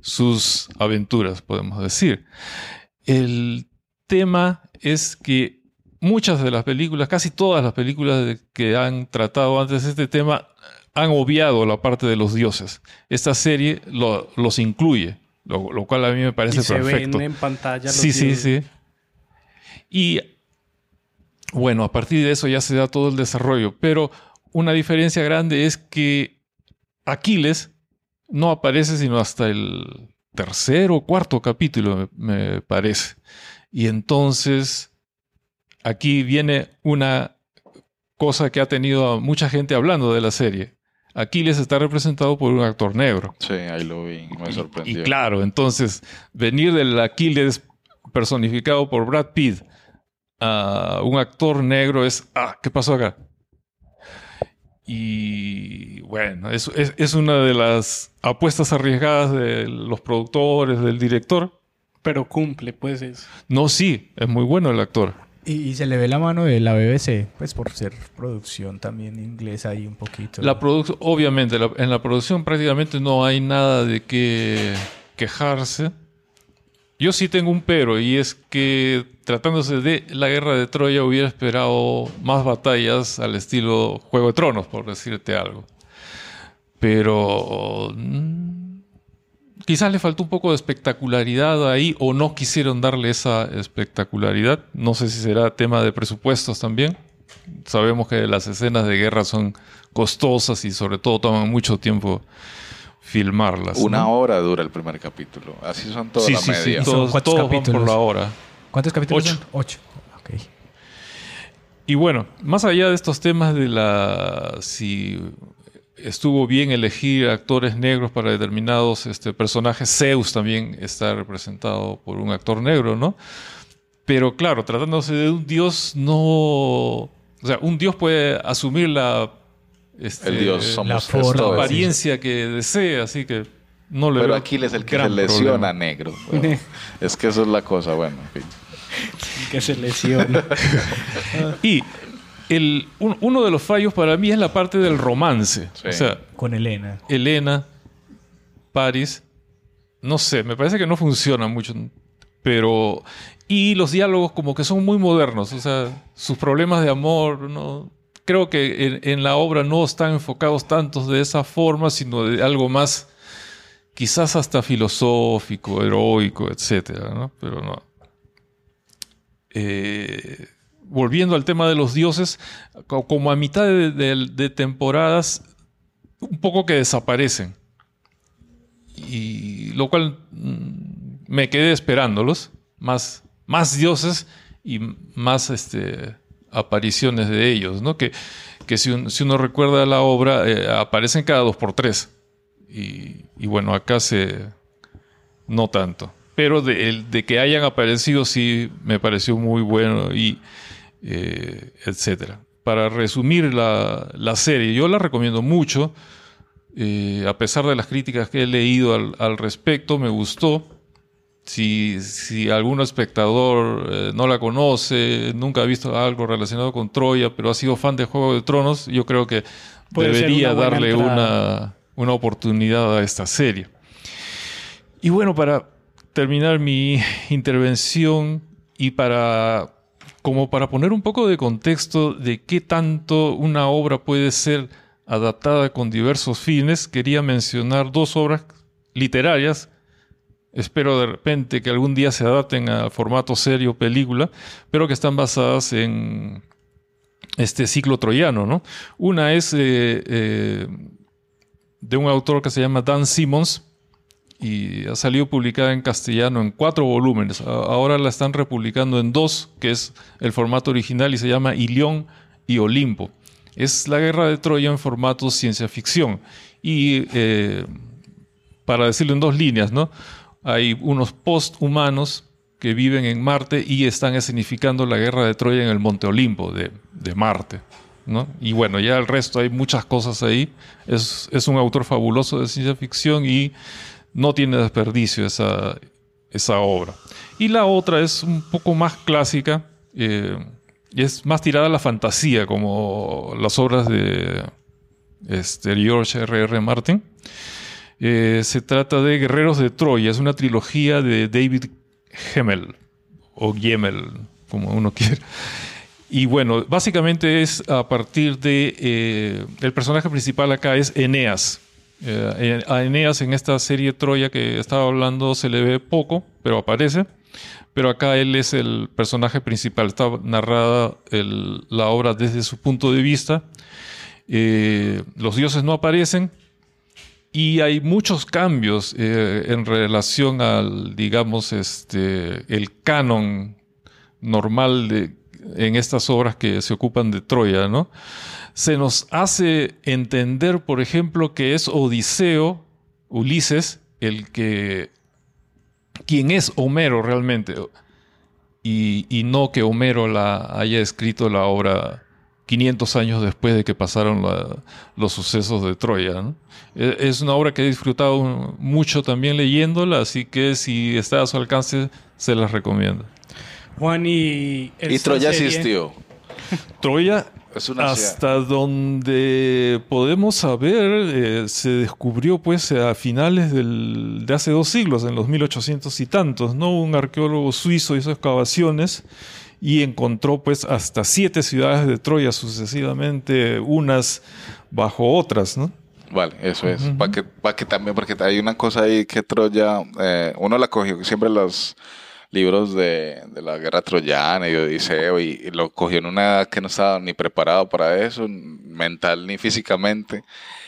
sus aventuras, podemos decir. El tema es que muchas de las películas, casi todas las películas que han tratado antes este tema, han obviado la parte de los dioses. Esta serie los incluye, lo, cual a mí me parece y se perfecto. ven en pantalla. Los sí, sí, sí. Y bueno, a partir de eso ya se da todo el desarrollo, pero una diferencia grande es que Aquiles no aparece sino hasta el tercer o cuarto capítulo, me, me parece. Y entonces aquí viene una cosa que ha tenido a mucha gente hablando de la serie. Aquiles está representado por un actor negro. Sí, ahí lo vi, me Y sorprendió. claro, entonces venir del Aquiles personificado por Brad Pitt a un actor negro es, ah, ¿qué pasó acá? Y bueno, es, es, es una de las apuestas arriesgadas de los productores, del director. Pero cumple, pues es. No, sí, es muy bueno el actor. Y, y se le ve la mano de la BBC, pues por ser producción también inglesa ahí un poquito. La obviamente, la- en la producción prácticamente no hay nada de qué quejarse. Yo sí tengo un pero, y es que tratándose de la guerra de Troya hubiera esperado más batallas al estilo Juego de Tronos, por decirte algo. Pero mm, quizás le faltó un poco de espectacularidad ahí, o no quisieron darle esa espectacularidad. No sé si será tema de presupuestos también. Sabemos que las escenas de guerra son costosas y sobre todo toman mucho tiempo filmarlas. Una ¿no? hora dura el primer capítulo. Así son toda Sí, la sí, sí, todos, ¿Cuántos todos van por capítulos? la hora. ¿Cuántos capítulos Ocho. son? Ocho. Ok. Y bueno, más allá de estos temas de la si estuvo bien elegir actores negros para determinados este, personajes, Zeus también está representado por un actor negro, ¿no? Pero claro, tratándose de un dios, no. O sea, un dios puede asumir la. Este, El dios somos la forma, apariencia que desee, así que no le Pero Aquiles es el que se lesiona problema. negro. Bueno, es que eso es la cosa, bueno, en fin. Que se lesiona. Y el, un- uno de los fallos para mí es la parte del romance. Sí. O sea, Con Elena. Elena, Paris, no sé, me parece que no funciona mucho, pero... Y los diálogos como que son muy modernos, o sea, sus problemas de amor, no... Creo que en, la obra no están enfocados tantos de esa forma, sino de algo más, quizás hasta filosófico, heroico, etcétera, ¿no? Pero no. Eh, volviendo al tema de los dioses, co- como a mitad de, de- de temporadas, un poco que desaparecen. Y lo cual mm, me quedé esperándolos. Más, más dioses y más este, apariciones de ellos, ¿no? Que, que si, un- si uno recuerda la obra, eh, aparecen cada dos por tres. Y, y bueno, acá se. No tanto. Pero de, de que hayan aparecido, sí me pareció muy bueno y eh, etcétera. Para resumir la, la serie, yo la recomiendo mucho. Eh, a pesar de las críticas que he leído al respecto, me gustó. Si, si algún espectador eh, no la conoce, nunca ha visto algo relacionado con Troya, pero ha sido fan de Juego de Tronos, yo creo que Puede debería una darle una, una oportunidad a esta serie. Y bueno, para terminar mi intervención y para como para poner un poco de contexto de qué tanto una obra puede ser adaptada con diversos fines, quería mencionar dos obras literarias. Espero de repente que algún día se adapten a formato serie o película, pero que están basadas en este ciclo troyano, ¿no? Una es eh, eh, de un autor que se llama Dan Simmons y ha salido publicada en castellano en cuatro volúmenes. Ahora la están republicando en dos, que es el formato original y se llama Ilión y Olimpo. Es la guerra de Troya en formato ciencia ficción. Y eh, para decirlo en dos líneas, ¿no? Hay unos posthumanos que viven en Marte y están escenificando la guerra de Troya en el Monte Olimpo de, de Marte. ¿no? Y bueno, ya el resto hay muchas cosas ahí. Es, es un autor fabuloso de ciencia ficción y no tiene desperdicio esa, esa obra. Y la otra es un poco más clásica eh, y es más tirada a la fantasía, como las obras de este, George R.R. R. Martin. Eh, se trata de Guerreros de Troya, es una trilogía de David Gemmel, o Gemmel, como uno quiera. Y bueno, básicamente es a partir de... Eh, el personaje principal acá es Eneas. Eh, a Eneas en esta serie Troya que estaba hablando se le ve poco, pero aparece. Pero acá él es el personaje principal. Está narrada la obra desde su punto de vista. Los dioses no aparecen, y hay muchos cambios en relación al, digamos, este, el canon normal de, en estas obras que se ocupan de Troya, ¿no? Se nos hace entender, por ejemplo, que es Odiseo, Ulises, el que, quien es Homero realmente, y, no que Homero la haya escrito la obra 500 años después de que pasaron los sucesos de Troya. E, es una obra que he disfrutado mucho también leyéndola, así que si está a su alcance, se las recomiendo. Juan y... Y Troya existió. Troya hasta donde podemos saber, eh, se descubrió pues a finales del, de hace dos siglos, en los 1800 y tantos, ¿no? Un arqueólogo suizo hizo excavaciones y encontró pues hasta siete ciudades de Troya sucesivamente, unas bajo otras, ¿no? Vale, eso es. Para que, que también, porque hay una cosa ahí que Troya, eh, uno la cogió, siempre los libros de, la guerra troyana y de Odiseo y, lo cogió en una edad que no estaba ni preparado para eso, mental ni físicamente.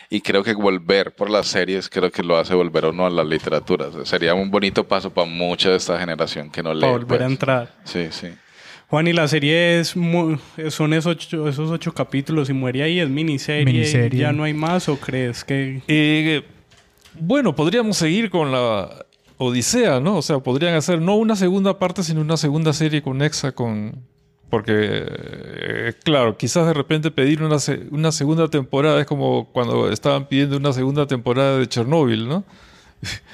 Y creo que volver por las series, creo que lo hace volver o no a la literatura. sería un bonito paso para mucha de esta generación que no lee. Para volver a pues. entrar. Sí, sí. Juan, y la serie es son esos ocho, esos ocho capítulos y muere ahí, es miniserie, miniserie. ¿Ya no hay más o crees que...? Eh, bueno, podríamos seguir con la Odisea, ¿no? O sea, podrían hacer no una segunda parte, sino una segunda serie conexa con... Porque, eh, claro, quizás de repente pedir una, una segunda temporada es como cuando estaban pidiendo una segunda temporada de Chernóbil, ¿no?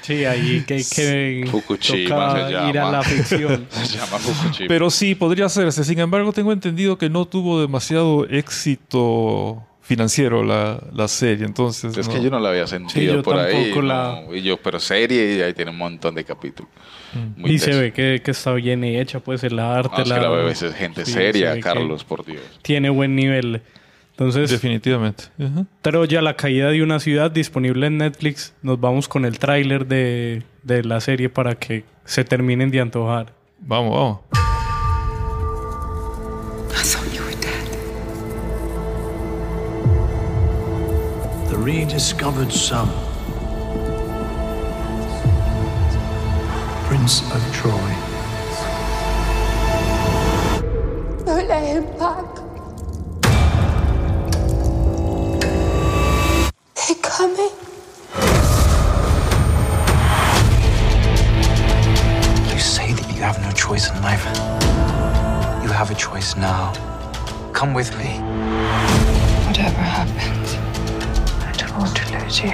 Sí, ahí que, que toca ir a la ficción. se llama Fukushima. Pero sí, podría hacerse. Sin embargo, tengo entendido que no tuvo demasiado éxito financiero la, la serie, entonces... Es que yo no la había sentido por ahí. y yo, pero serie, y ahí tiene un montón de capítulos. Mm. y se ve que, que, está bien hecha, pues el arte. la, la es gente seria, Carlos, por Dios. Tiene buen nivel. Entonces, definitivamente. pero ya la caída de una ciudad disponible en Netflix. Nos vamos con el tráiler de, de la serie para que se terminen de antojar. Vamos, vamos. rediscovered son, Prince of Troy. Don't let him back. They're coming. You say that you have no choice in life. You have a choice now. Come with me. Whatever happens I don't want to lose you.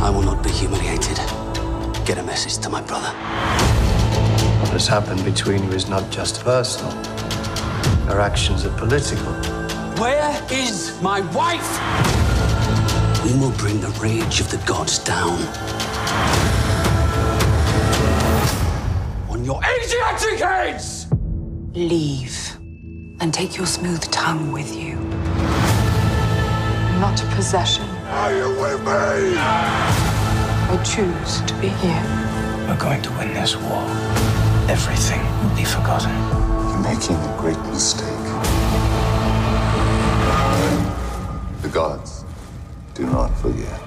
I will not be humiliated. Get a message to my brother. What has happened between you is not just personal. Our actions are political. Where is my wife? We will bring the rage of the gods down. On your Asiatic heads! Leave and take your smooth tongue with you. Not a possession. Are you with me? I choose to be here. We're going to win this war. Everything will be forgotten. You're making a great mistake. The gods do not forget.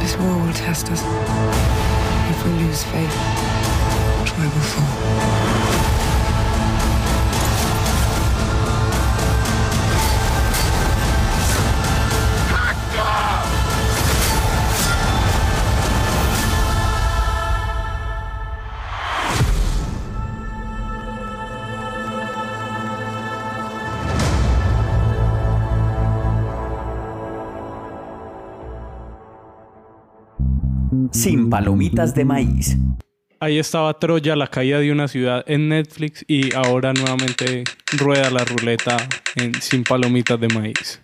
This war will test us. If we lose faith, Troy will fall. Palomitas de maíz. Ahí estaba Troya, la caída de una ciudad en Netflix y ahora nuevamente rueda la ruleta en Sin palomitas de maíz.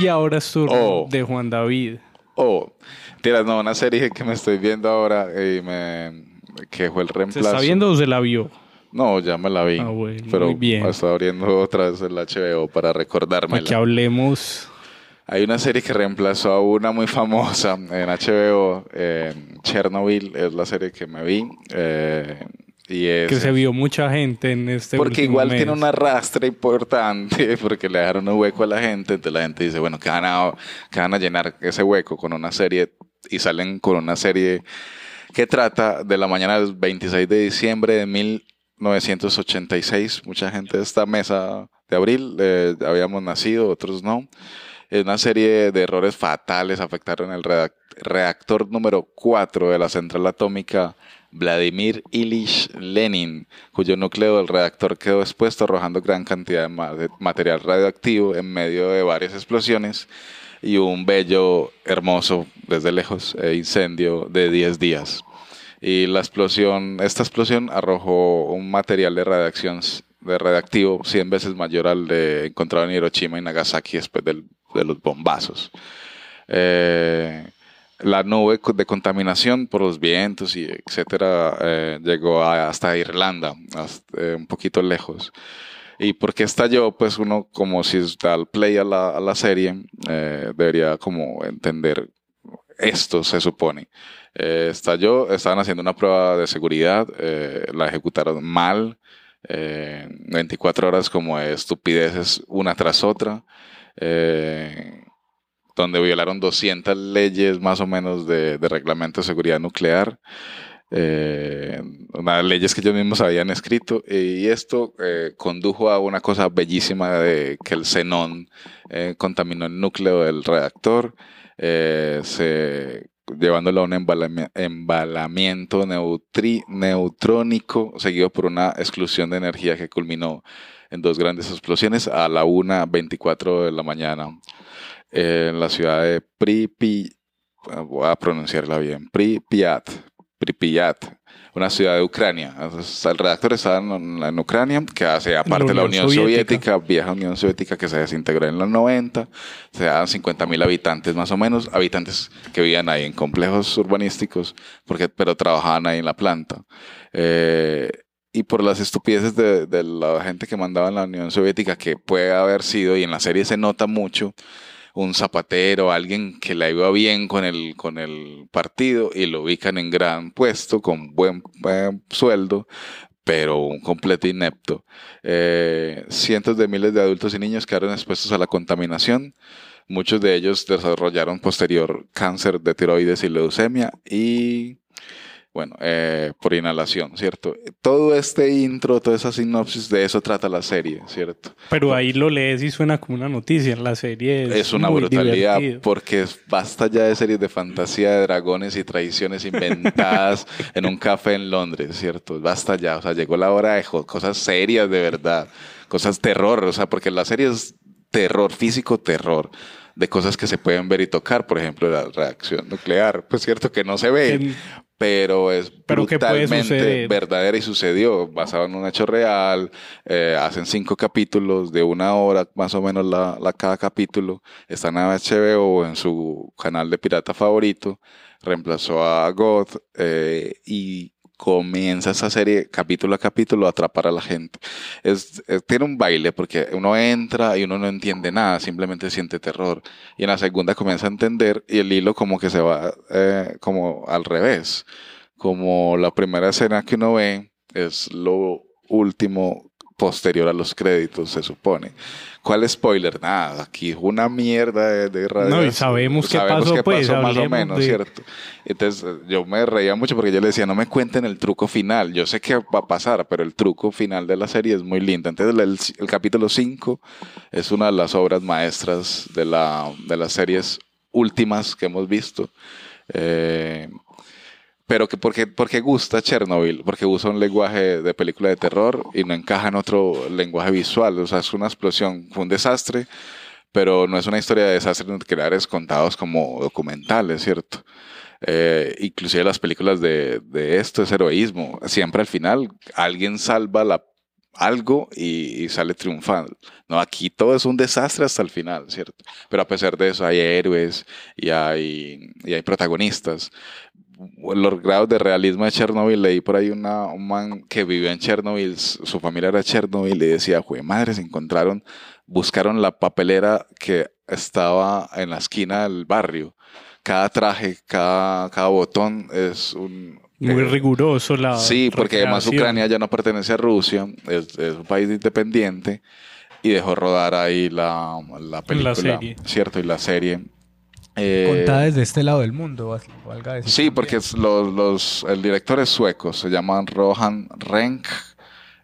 Y ahora es turno Oh. de Juan David. Oh, tiras, no, una serie que me estoy viendo ahora y me que fue el ¿Se reemplazo. está viendo o se la vio? No, ya me la vi. Ah, bueno, pero bien. estoy abriendo otra vez el HBO para recordármela. Aquí hablemos. Hay una serie que reemplazó a una muy famosa en HBO, eh, Chernobyl, es la serie que me vi. eh, y es, Que se vio mucha gente en este porque igual mes. tiene un arrastre importante, porque le dejaron un hueco a la gente, entonces la gente dice, bueno, que van a, que van a llenar ese hueco con una serie, y salen con una serie que trata de la mañana del 26 de diciembre de 1986. Mucha gente de esta mesa de abril eh, habíamos nacido, otros no. Una serie de errores fatales afectaron el reactor número 4 de la central atómica Vladimir Ilich Lenin, cuyo núcleo del reactor quedó expuesto arrojando gran cantidad de material radioactivo en medio de varias explosiones y un bello, hermoso, desde lejos, eh, incendio de 10 días. Y la explosión, esta explosión arrojó un material de radiación de radiactivo 100 veces mayor al de encontrado en Hiroshima y Nagasaki después del- de los bombazos. Eh, la nube de contaminación por los vientos y etcétera eh, llegó a- hasta Irlanda, hasta, eh, un poquito lejos. ¿Y por qué estalló? Pues uno, como si da el play a la, a la serie, eh, debería como entender esto, se supone. Eh, estalló, estaban haciendo una prueba de seguridad, eh, la ejecutaron mal, eh, 24 horas como de estupideces una tras otra, eh, donde violaron 200 leyes más o menos de, reglamento de seguridad nuclear eh, unas leyes que ellos mismos habían escrito y esto eh, condujo a una cosa bellísima de que el xenón eh, contaminó el núcleo del reactor, eh, se, llevándolo a un embalami- embalamiento neutrónico seguido por una exclusión de energía que culminó en dos grandes explosiones a la 1.24 de la mañana en la ciudad de Pripyat, voy a pronunciarla bien, Pripyat, Pripyat, una ciudad de Ucrania. Entonces, el redactor estaba en, en Ucrania, que hace aparte de la Unión Unión Soviética. Soviética, vieja Unión Soviética que se desintegró en los 90, se dan 50 mil habitantes más o menos, habitantes que vivían ahí en complejos urbanísticos, porque, pero trabajaban ahí en la planta. Eh, y por las estupideces de, de la gente que mandaba en la Unión Soviética, que puede haber sido, y en la serie se nota mucho, un zapatero, alguien que le iba bien con el, con el partido y lo ubican en gran puesto, con buen, sueldo, pero un completo inepto. Eh, cientos de miles de adultos y niños quedaron expuestos a la contaminación. Muchos de ellos desarrollaron posterior cáncer de tiroides y leucemia y, bueno, eh, por inhalación, ¿cierto? Todo este intro, toda esa sinopsis, de eso trata la serie, ¿cierto? Pero ahí lo lees y suena como una noticia. En la serie es, Es una muy brutalidad divertido. porque basta ya de series de fantasía de dragones y traiciones inventadas en un café en Londres, ¿cierto? Basta ya, o sea, llegó la hora de cosas serias de verdad, cosas terror, o sea, porque la serie es terror, físico terror, de cosas que se pueden ver y tocar, por ejemplo, la reacción nuclear, pues cierto que no se ve, pero es Pero brutalmente verdadera y sucedió, basado en un hecho real. eh, hacen cinco capítulos de una hora, más o menos la, la cada capítulo. Está en HBO en su canal de pirata favorito. Reemplazó a God eh, y comienza esa serie capítulo a capítulo a atrapar a la gente. Es, es- tiene un baile porque uno entra y uno no entiende nada, simplemente siente terror. Y en la segunda comienza a entender y el hilo como que se va eh, como al revés. Como la primera escena que uno ve es lo último posterior a los créditos, se supone. ¿Cuál spoiler? Nada, aquí es una mierda de, de radio. No, y sabemos qué pasó, pues, más o menos, de- ¿cierto? Entonces yo me reía mucho porque yo le decía, no me cuenten el truco final. Yo sé que va a pasar, pero el truco final de la serie es muy lindo. Entonces el, el capítulo 5 es una de las obras maestras de, la, de las series últimas que hemos visto. Eh, pero que porque, porque gusta Chernobyl, porque usa un lenguaje de película de terror y no encaja en otro lenguaje visual. O sea, es una explosión, fue un desastre, pero no es una historia de desastres nucleares contados como documentales, ¿cierto? Eh, inclusive las películas de, de, esto es heroísmo. Siempre al final alguien salva la, algo y, y, sale triunfando. No, aquí todo es un desastre hasta el final, ¿cierto? Pero a pesar de eso hay héroes y hay, y hay protagonistas. Los grados de realismo de Chernobyl, leí por ahí una, un man que vivió en Chernobyl, su familia era Chernobyl, y decía, jue madre, se encontraron, buscaron la papelera que estaba en la esquina del barrio cada traje, cada, cada botón es un... Muy eh, riguroso la... Sí, porque además. Ucrania ya no pertenece a Rusia, es, es un país independiente y dejó rodar ahí la, la película, serie. ¿cierto? Y la serie. Eh, Contada desde este lado del mundo, valga decir Sí, también. porque es los, los, el director es sueco, se llama Rohan Renk,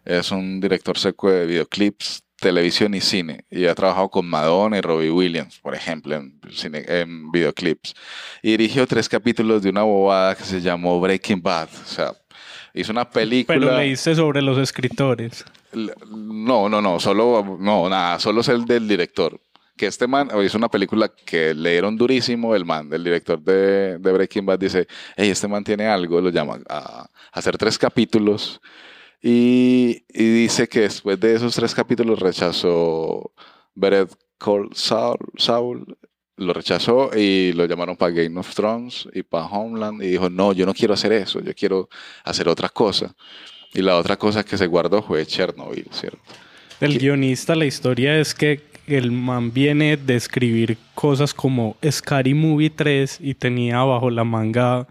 es un director sueco de videoclips, televisión y cine, y ha trabajado con Madonna y Robbie Williams, por ejemplo, en, cine, en videoclips. Y dirigió tres capítulos de una bobada que se llamó Breaking Bad, o sea, hizo una película... Pero leíste sobre los escritores. No, no, no, solo, no, nada, solo es el del director. Que este man hizo una película que leyeron durísimo. El man, el director de, de Breaking Bad, dice: Hey, este man tiene algo. Lo llama a, a hacer tres capítulos. Y, y, dice que después de esos tres capítulos rechazó Better Call Saul, Saul lo rechazó y lo llamaron para Game of Thrones y para Homeland y dijo, no, yo no quiero hacer eso, yo quiero hacer otra cosa. Y la otra cosa que se guardó fue Chernobyl, ¿cierto? El guionista, la historia es que el man viene de escribir cosas como Scary Movie 3 y tenía bajo la manga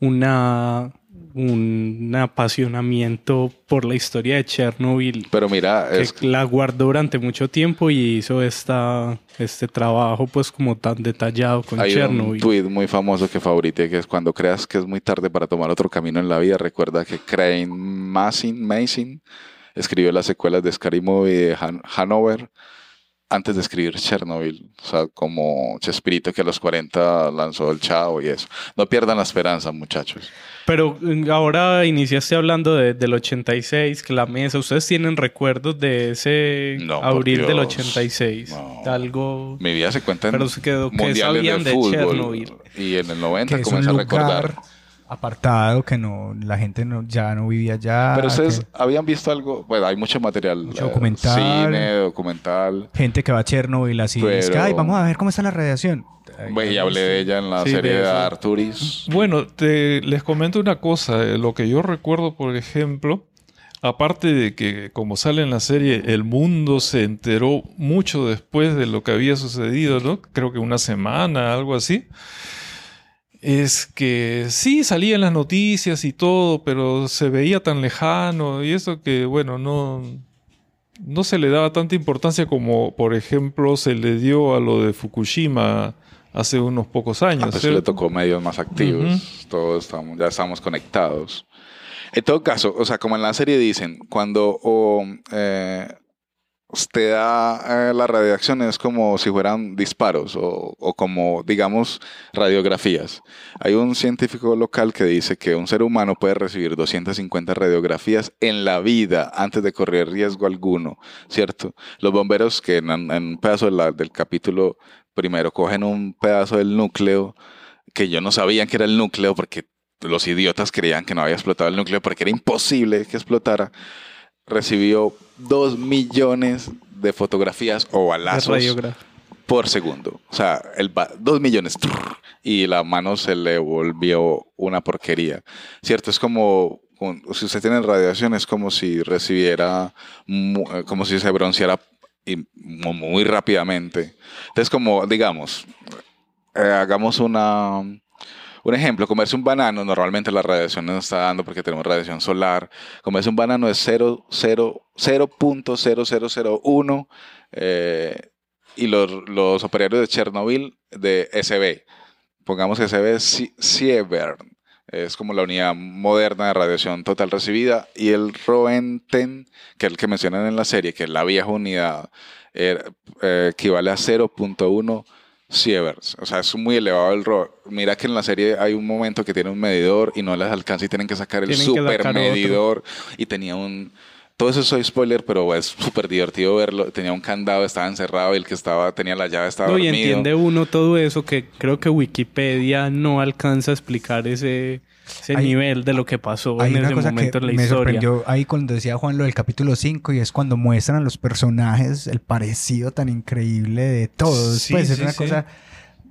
una un apasionamiento por la historia de Chernobyl. Pero mira, que es... la guardó durante mucho tiempo y hizo esta, este trabajo pues como tan detallado con Hay Chernobyl. un tweet muy famoso que favorite que es cuando creas que es muy tarde para tomar otro camino en la vida, recuerda que Crane Massin, Mason escribió las secuelas de Scary Movie de Han Hanover antes de escribir Chernobyl, o sea, como Chespirito que a los 40 lanzó el Chavo y eso. No pierdan la esperanza, muchachos. Pero mm, ahora iniciaste hablando de, del 86, que la mesa, ¿ustedes tienen recuerdos de ese no, abril del Dios, 86? No. Algo... Mi vida se cuenta en Pero se quedó que mundiales sabían de, de fútbol Chernobyl. y en el 90 que es comencé a recordar. Apartado que no la gente no, ya no vivía allá. Pero ustedes que- habían visto algo, bueno, hay mucho material. Mucho eh, documental. Cine, documental. gente que va a Chernobyl así, Pero- es que, "Ay, vamos a ver cómo está la radiación. Bueno, y hablé de ella en la Sí, serie de. Arturis. Bueno, te, les comento una cosa. eh, Lo que yo recuerdo, por ejemplo, aparte de que, como sale en la serie, el mundo se enteró mucho después de lo que había sucedido, ¿no? Creo que una semana, algo así. Es que sí, salía en las noticias y todo, pero se veía tan lejano y eso que, bueno, no, no se le daba tanta importancia como, por ejemplo, se le dio a lo de Fukushima hace unos pocos años. Antes se le tocó medios más activos. Todos estamos, ya estamos conectados. En todo caso, o sea, como en la serie dicen, cuando o, eh, usted da eh, la radiación es como si fueran disparos o, como, digamos, radiografías. Hay un científico local que dice que un ser humano puede recibir 250 radiografías en la vida antes de correr riesgo alguno, ¿cierto? Los bomberos que en, un pedazo del capítulo primero cogen un pedazo del núcleo que yo no sabía que era el núcleo porque los idiotas creían que no había explotado el núcleo porque era imposible que explotara. Recibió dos millones de fotografías o balazos por segundo. O sea, el ba- dos millones. trrr, Y la mano se le volvió una porquería. ¿Cierto? Es como, si usted tiene radiación, es como si recibiera, eh, como si se bronceara muy rápidamente. Entonces, como, digamos, eh, hagamos una, un ejemplo, comerse un banano, normalmente la radiación nos está dando porque tenemos radiación solar. Comerse un banano es 0, 0, 0.0001 eh, y los, operarios de Chernobyl de SB. Pongamos SB Sie- Sievern. Es como la unidad moderna de radiación total recibida. Y el Roentgen, que es el que mencionan en la serie, que es la vieja unidad, eh, eh, equivale a 0.1 Sievers. O sea, es muy elevado el rol. Mira que en la serie hay un momento que tiene un medidor y no les alcanza y tienen que sacar el super sacar medidor. Y tenía un. Todo eso soy spoiler, pero es súper divertido verlo. Tenía un candado, estaba encerrado y el que estaba tenía la llave estaba No, y dormido. entiende uno todo eso que creo que Wikipedia no alcanza a explicar ese, ese Hay- nivel de lo que pasó Hay en una ese cosa momento que en la me historia. sorprendió ahí cuando decía Juan lo del capítulo 5 y es cuando muestran a los personajes el parecido tan increíble de todos. Sí, pues es sí, una sí. cosa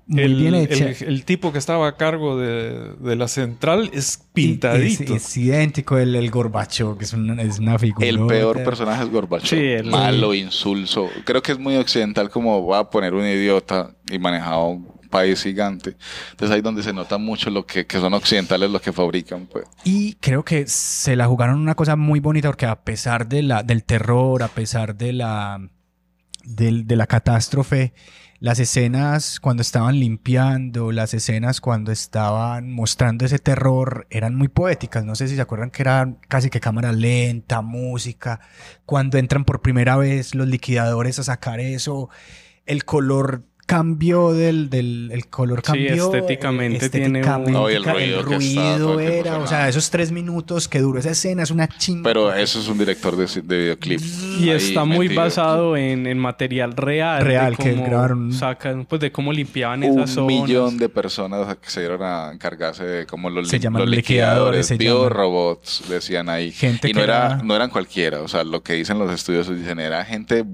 muy el, bien hecha. el- el tipo que estaba a cargo de, de la central es es, pintadito. es idéntico el, el Gorbachev, que es una, es una figura. El peor personaje es Gorbachev. Sí, el- Malo, insulso. Creo que es muy occidental como va a poner un idiota y manejado país gigante. Entonces ahí es donde se nota mucho lo que, que son occidentales los que fabrican. Pues. Y creo que se la jugaron una cosa muy bonita porque a pesar de la, del terror, a pesar de la, del- de la catástrofe, las escenas cuando estaban limpiando, las escenas cuando estaban mostrando ese terror eran muy poéticas. No sé si se acuerdan que era casi que cámara lenta, música. Cuando entran por primera vez los liquidadores a sacar eso, el color cambió del, del el color Sí, cambió estéticamente tiene un- estéticamente, No, y el ruido que está era o sea esos tres minutos que duró esa escena es una chingada Pero eso es un director de, de videoclip. Y Ahí está muy metido. basado en, en material real. de Real, que grabaron- Sacan, pues de cómo limpiaban un esas zonas. millón de personas que se dieron a encargarse de cómo los, Se llaman los liquidadores, liquidadores, se biorobots, decían ahí. Gente y no que era, era- no eran cualquiera, o sea, lo que dicen los estudios dicen era gente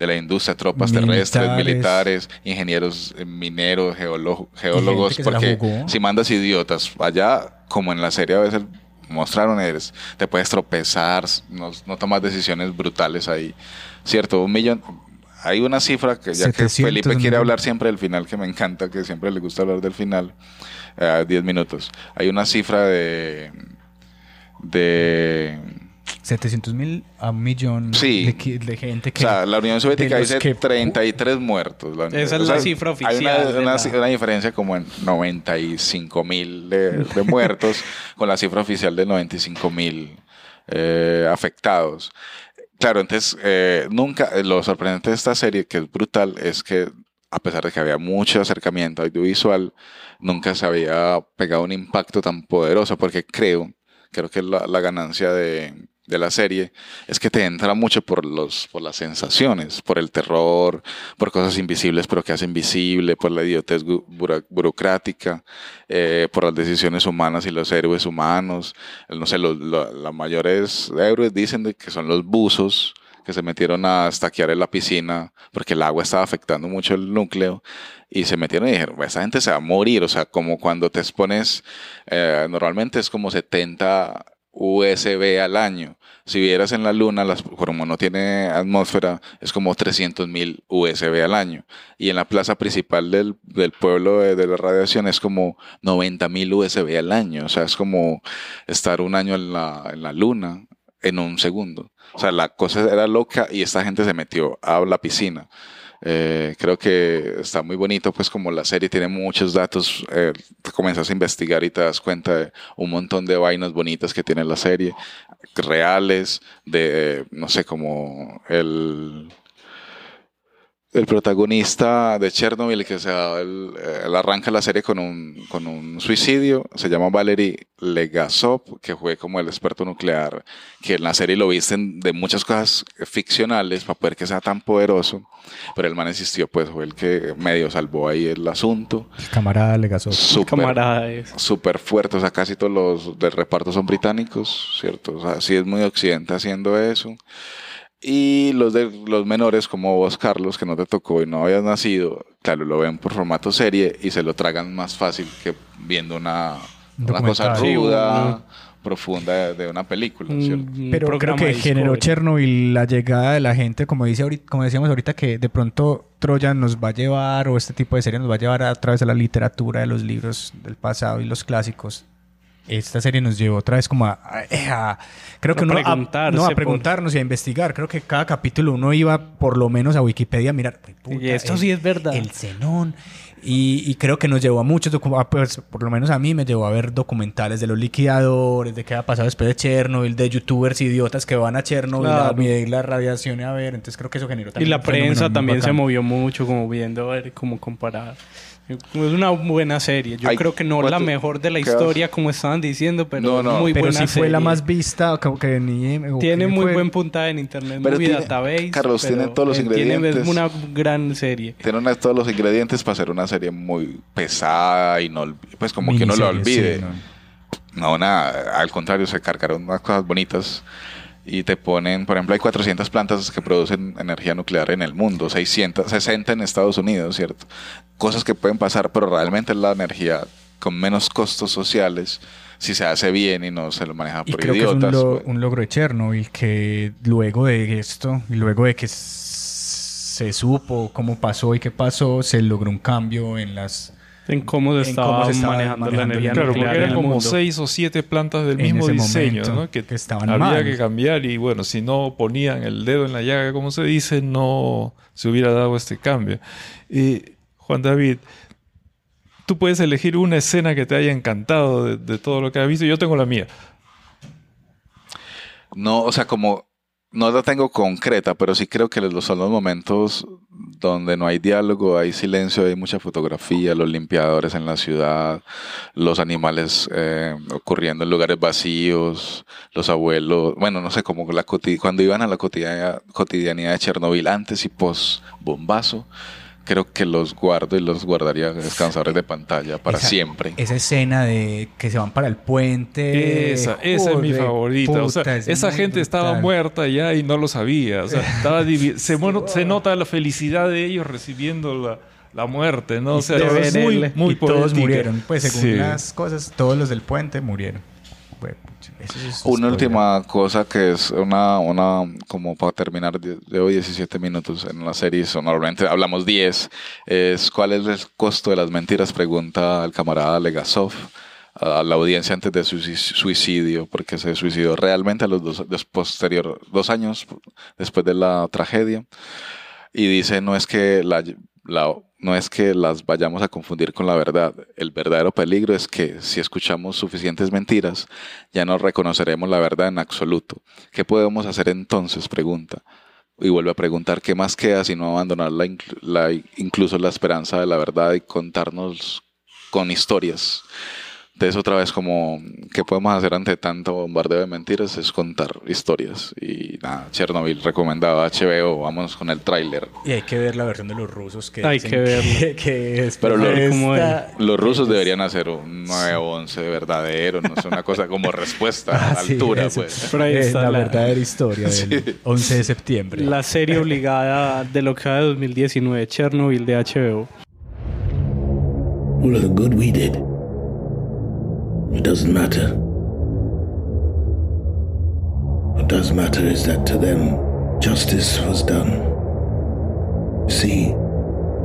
de la industria, tropas Militares. terrestres, militares, ingenieros eh, mineros, geólogo- geólogos, porque si mandas idiotas allá, como en la serie a veces mostraron eres, te puedes tropezar, no, no tomas decisiones brutales ahí, cierto, un millón, hay una cifra que ya que 700 Felipe quiere hablar siempre del final, que me encanta, que siempre le gusta hablar del final, eh, 10 minutos, hay una cifra de... de 700 mil a un millón Sí. de, gente o que sea, la Unión Soviética dice que- 33 muertos. La- Esa es o sea, la cifra Hay oficial una, de una- la- una diferencia como en 95 mil de, de muertos con la cifra oficial de 95 mil eh, afectados. Claro, entonces, eh, nunca, eh, lo sorprendente de esta serie, que es brutal, es que a pesar de que había mucho acercamiento audiovisual, nunca se había pegado un impacto tan poderoso, porque creo, creo que la, la ganancia de, de la serie es que te entra mucho por, los, por las sensaciones, por el terror, por cosas invisibles pero que hacen visible, por la idiotez buro- burocrática, eh, por las decisiones humanas y los héroes humanos. No sé, los, lo- los mayores héroes dicen de que son los buzos que se metieron a estaquear en la piscina porque el agua estaba afectando mucho el núcleo y se metieron y dijeron, esta gente se va a morir, o sea, como cuando te expones, eh, normalmente es como 70 USB al año. Si vieras en la luna, las, como no tiene atmósfera, es como 300 mil USB al año. Y en la plaza principal del, del pueblo de, de la radiación es como 90 mil USB al año. O sea, es como estar un año en la, en la luna en un segundo. O sea, la cosa era loca y esta gente se metió a la piscina. Eh, creo que está muy bonito, pues como la serie tiene muchos datos, eh, comienzas a investigar y te das cuenta de un montón de vainas bonitas que tiene la serie, reales, de, no sé, como el, el protagonista de Chernobyl, que se el- él arranca la serie con un, con un suicidio, se llama Valery Legasov, que fue como el experto nuclear, que en la serie lo visten de muchas cosas ficcionales para poder que sea tan poderoso, pero el man existió, pues fue el que medio salvó ahí el asunto. el camarada Legasov. Súper, Camarada es. súper fuerte, o sea, casi todos los del reparto son británicos, ¿cierto? O sea, sí es muy occidente haciendo eso. Y los de los menores, como vos, Carlos, que no te tocó y no habías nacido, claro, lo ven por formato serie y se lo tragan más fácil que viendo una, una cosa ruda, profunda de, una película, ¿cierto? Pero creo que generó. Chernobyl la llegada de la gente, como, dice ahorita, como decíamos ahorita, que de pronto Troya nos va a llevar, o este tipo de serie nos va a llevar a través de la literatura, de los libros del pasado y los clásicos. Esta serie nos llevó otra vez como a, a- a- creo que A uno preguntarse no, a por- preguntarnos y a investigar. Creo que cada capítulo uno iba por lo menos a Wikipedia a mirar. "Puta, Y esto el- sí es verdad. El xenón. Y, y creo que nos llevó a muchos a, pues, por lo menos a mí me llevó a ver documentales de los liquidadores, de qué ha pasado después de Chernobyl, de youtubers idiotas que van a Chernobyl a Claro. medir la radiación y a ver. Entonces creo que eso generó Y también la un fenómeno prensa también se movió mucho, como viendo a ver cómo comparar. Es una buena serie. Yo creo que no la mejor de la ¿qué historia, como estaban diciendo, pero No, no. muy Pero buena sí fue la serie. más vista, como que ni... Tiene muy fue- buen puntaje en internet, Pero muy tiene- database. Carlos, tiene pero, todos los eh, tiene- ingredientes. es una gran serie. Tiene una- todos los ingredientes para hacer una serie muy pesada y no, pues como que uno lo olvide. sí, No, nada, al contrario, se cargaron unas cosas bonitas y te ponen, por ejemplo, hay 400 plantas que producen energía nuclear en el mundo, 600, 60 en Estados Unidos, ¿cierto? Cosas que pueden pasar, pero realmente la energía con menos costos sociales si se hace bien y no se lo maneja Y por creo que es idiotas. un, lo- pues. un logro de Chernobyl que luego de esto y luego de que se supo cómo pasó y qué pasó, se logró un cambio en las En cómo se en estaba, cómo se estaba manejando, la energía la Claro, nuclear porque eran como mundo. seis o siete plantas del mismo diseño, momento, ¿no? Que, que estaban había mal. que cambiar y bueno, si no ponían el dedo en la llaga, como se dice, no se hubiera dado este cambio. Y Juan David, tú puedes elegir una escena que te haya encantado de, de todo lo que has visto. Yo tengo la mía. No, o sea, como no la tengo concreta, pero sí creo que son los momentos donde no hay diálogo, hay silencio, hay mucha fotografía, los limpiadores en la ciudad, los animales eh, ocurriendo en lugares vacíos, los abuelos, bueno, no sé, como la cuando iban a la cotidianidad de Chernobyl antes y post bombazo. Creo que los guardo y los guardaría descansadores de pantalla para Esa- siempre. Esa escena de que se van para el puente. Esa, esa es mi favorita. O sea, es esa gente estaba muerta ya y no lo sabía. O sea, estaba se, se nota la felicidad de ellos recibiendo la, la muerte, ¿no? O sea, Todos- es muy, muy y todos murieron. Pues según Sí. las cosas, todos los del puente murieron. Eso es Una última cosa que es una, una como para terminar, llevo 17 minutos en la serie, so normalmente hablamos 10, es cuál es el costo de las mentiras, pregunta el camarada Legasov a la audiencia antes de su suic- suicidio, porque se suicidó realmente a los dos, dos posterior, dos años después de la tragedia, y dice no es que la, la- no es que las vayamos a confundir con la verdad. El verdadero peligro es que si escuchamos suficientes mentiras, ya no reconoceremos la verdad en absoluto. ¿Qué podemos hacer entonces? Pregunta. Y vuelve a preguntar, ¿qué más queda si no abandonar la, la- incluso la esperanza de la verdad y contarnos con historias? Entonces otra vez como, ¿qué podemos hacer ante tanto bombardeo de mentiras? Es contar historias. Y nada, Chernobyl recomendado HBO, vamos con el tráiler. Y hay que ver la versión de los rusos que Hay que verlo. que, que Pero de lo- como esta- Los rusos deberían hacer un 9-11 verdadero, no sé, una cosa como respuesta a la Ah, sí, altura, eso. pues. Pero ahí Eh, está la, la- verdadera historia del Sí. 11 de septiembre. La serie obligada de lo que va de 2019, Chernobyl de HBO. All of the good we did. It doesn't matter. What does matter is that to them, justice was done. See,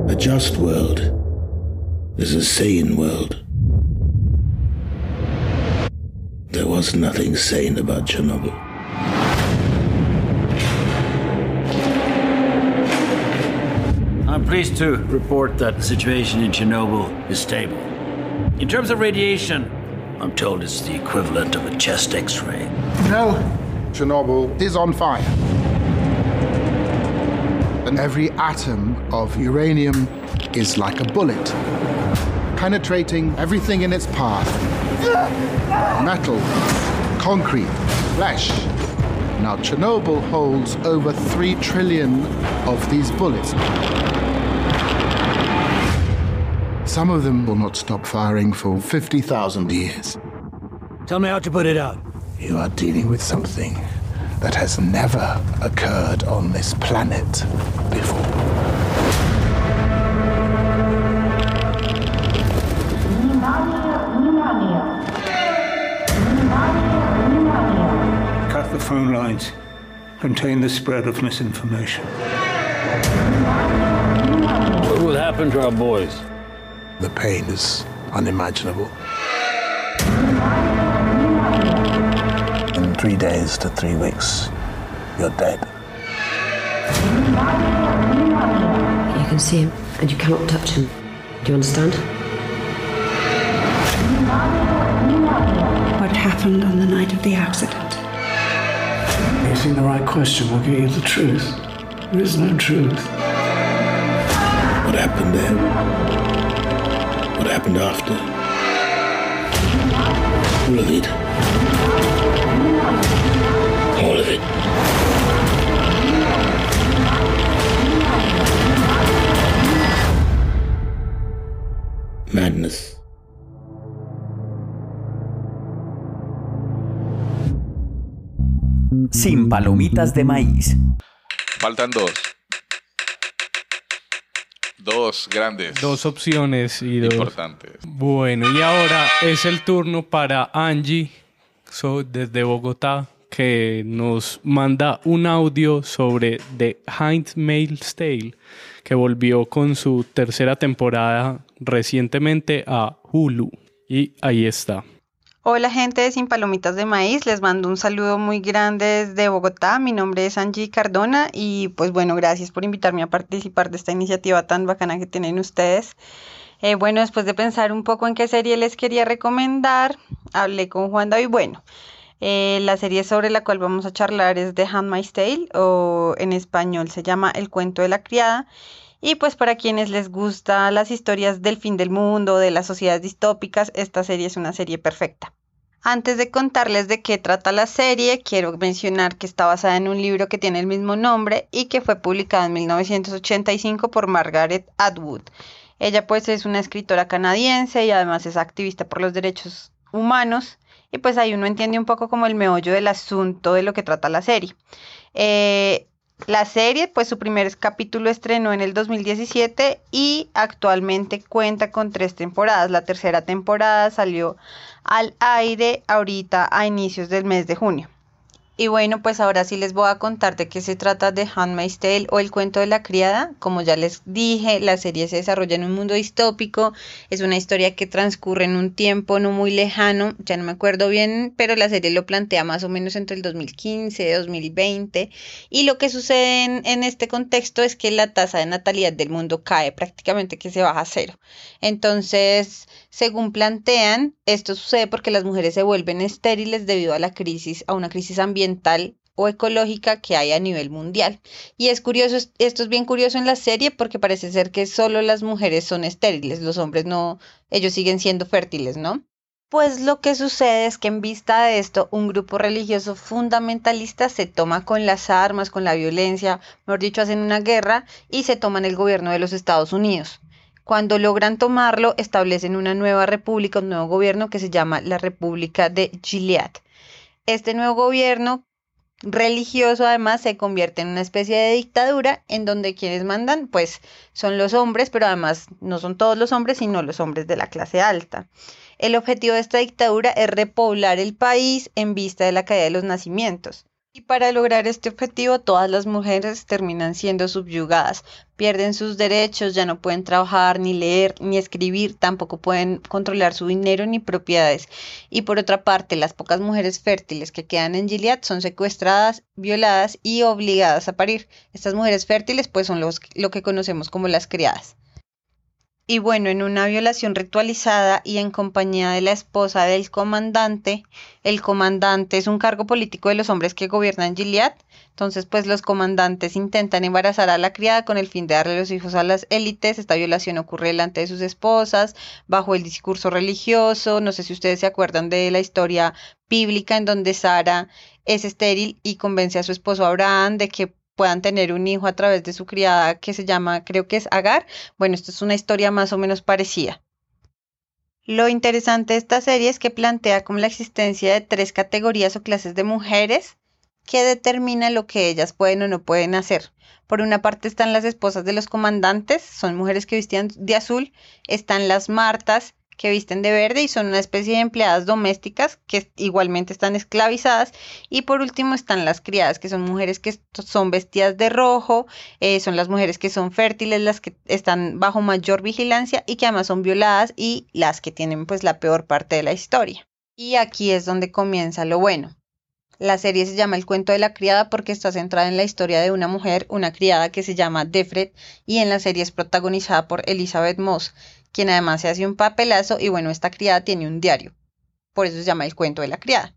a just world is a sane world. There was nothing sane about Chernobyl. I'm pleased to report that the situation in Chernobyl is stable. In terms of radiation, I'm told it's the equivalent of a chest x ray. No, Chernobyl is on fire. And every atom of uranium is like a bullet, penetrating everything in its path metal, concrete, flesh. Now, Chernobyl holds over 3 trillion of these bullets. Some of them will not stop firing for 50,000 years. Tell me how to put it out. You are dealing with something that has never occurred on this planet before. Cut the phone lines. Contain the spread of misinformation. What will happen to our boys? The pain is unimaginable. In three days to three weeks, you're dead. You can see him, and you cannot touch him. Do you understand? What happened on the night of the accident? Asking the right question will get you the truth. There is no truth. What happened then? Happened after? All of it. All of it. Madness. Sin palomitas de maíz. Faltan dos. Dos grandes. Dos opciones y dos. Importantes. Bueno, y ahora es el turno para Angie, so, desde Bogotá, que nos manda un audio sobre The Handmaid's Tale, que volvió con su tercera temporada recientemente a Hulu. Y ahí está. Hola gente de Sin Palomitas de Maíz, les mando un saludo muy grande desde Bogotá. Mi nombre es Angie Cardona y pues bueno, gracias por invitarme a participar de esta iniciativa tan bacana que tienen ustedes. Eh, bueno, después de pensar un poco en qué serie les quería recomendar, hablé con Juan David. Bueno, eh, la serie sobre la cual vamos a charlar es The Handmaid's Tale o en español se llama El cuento de la criada. Y pues para quienes les gustan las historias del fin del mundo, de las sociedades distópicas, esta serie es una serie perfecta. Antes de contarles de qué trata la serie, quiero mencionar que está basada en un libro que tiene el mismo nombre y que fue publicado en 1985 por Margaret Atwood. Ella pues es una escritora canadiense y además es activista por los derechos humanos y pues ahí uno entiende un poco como el meollo del asunto de lo que trata la serie. Eh, la serie, pues su primer capítulo estrenó en el 2017 y actualmente cuenta con tres temporadas. La tercera temporada salió al aire ahorita a inicios del mes de junio. Y bueno, pues ahora sí les voy a contar de qué se trata de Handmaid's Tale o El cuento de la criada. Como ya les dije, la serie se desarrolla en un mundo distópico. Es una historia que transcurre en un tiempo no muy lejano, ya no me acuerdo bien, pero la serie lo plantea más o menos entre el 2015 y 2020. Y lo que sucede en, en este contexto es que la tasa de natalidad del mundo cae prácticamente que se baja a cero. Entonces, según plantean, esto sucede porque las mujeres se vuelven estériles debido a la crisis, a una crisis ambiental o ecológica que hay a nivel mundial. Y es curioso, esto es bien curioso en la serie porque parece ser que solo las mujeres son estériles, los hombres no, ellos siguen siendo fértiles, ¿no? Pues lo que sucede es que en vista de esto, un grupo religioso fundamentalista se toma con las armas, con la violencia, mejor dicho, hacen una guerra y se toman el gobierno de los Estados Unidos. Cuando logran tomarlo, establecen una nueva república, un nuevo gobierno que se llama la República de Gilead. Este nuevo gobierno religioso además se convierte en una especie de dictadura en donde quienes mandan pues son los hombres, pero además no son todos los hombres, sino los hombres de la clase alta. El objetivo de esta dictadura es repoblar el país en vista de la caída de los nacimientos. Y para lograr este objetivo, todas las mujeres terminan siendo subyugadas, pierden sus derechos, ya no pueden trabajar, ni leer, ni escribir, tampoco pueden controlar su dinero ni propiedades. Y por otra parte, las pocas mujeres fértiles que quedan en Gilead son secuestradas, violadas y obligadas a parir. Estas mujeres fértiles pues son los, lo que conocemos como las criadas. Y bueno, en una violación ritualizada y en compañía de la esposa del comandante, el comandante es un cargo político de los hombres que gobiernan Gilead. Entonces, pues los comandantes intentan embarazar a la criada con el fin de darle los hijos a las élites. Esta violación ocurre delante de sus esposas, bajo el discurso religioso. No sé si ustedes se acuerdan de la historia bíblica en donde Sara es estéril y convence a su esposo Abraham de que puedan tener un hijo a través de su criada que se llama, creo que es Agar. Bueno, esto es una historia más o menos parecida. Lo interesante de esta serie es que plantea como la existencia de tres categorías o clases de mujeres que determina lo que ellas pueden o no pueden hacer. Por una parte están las esposas de los comandantes, son mujeres que vestían de azul, están las martas, que visten de verde y son una especie de empleadas domésticas que igualmente están esclavizadas. Y por último están las criadas, que son mujeres que son vestidas de rojo, eh, son las mujeres que son fértiles, las que están bajo mayor vigilancia y que además son violadas y las que tienen pues la peor parte de la historia. Y aquí es donde comienza lo bueno. La serie se llama El cuento de la criada porque está centrada en la historia de una mujer, una criada que se llama Defred, y en la serie es protagonizada por Elizabeth Moss, quien además se hace un papelazo y bueno, esta criada tiene un diario. Por eso se llama El cuento de la criada.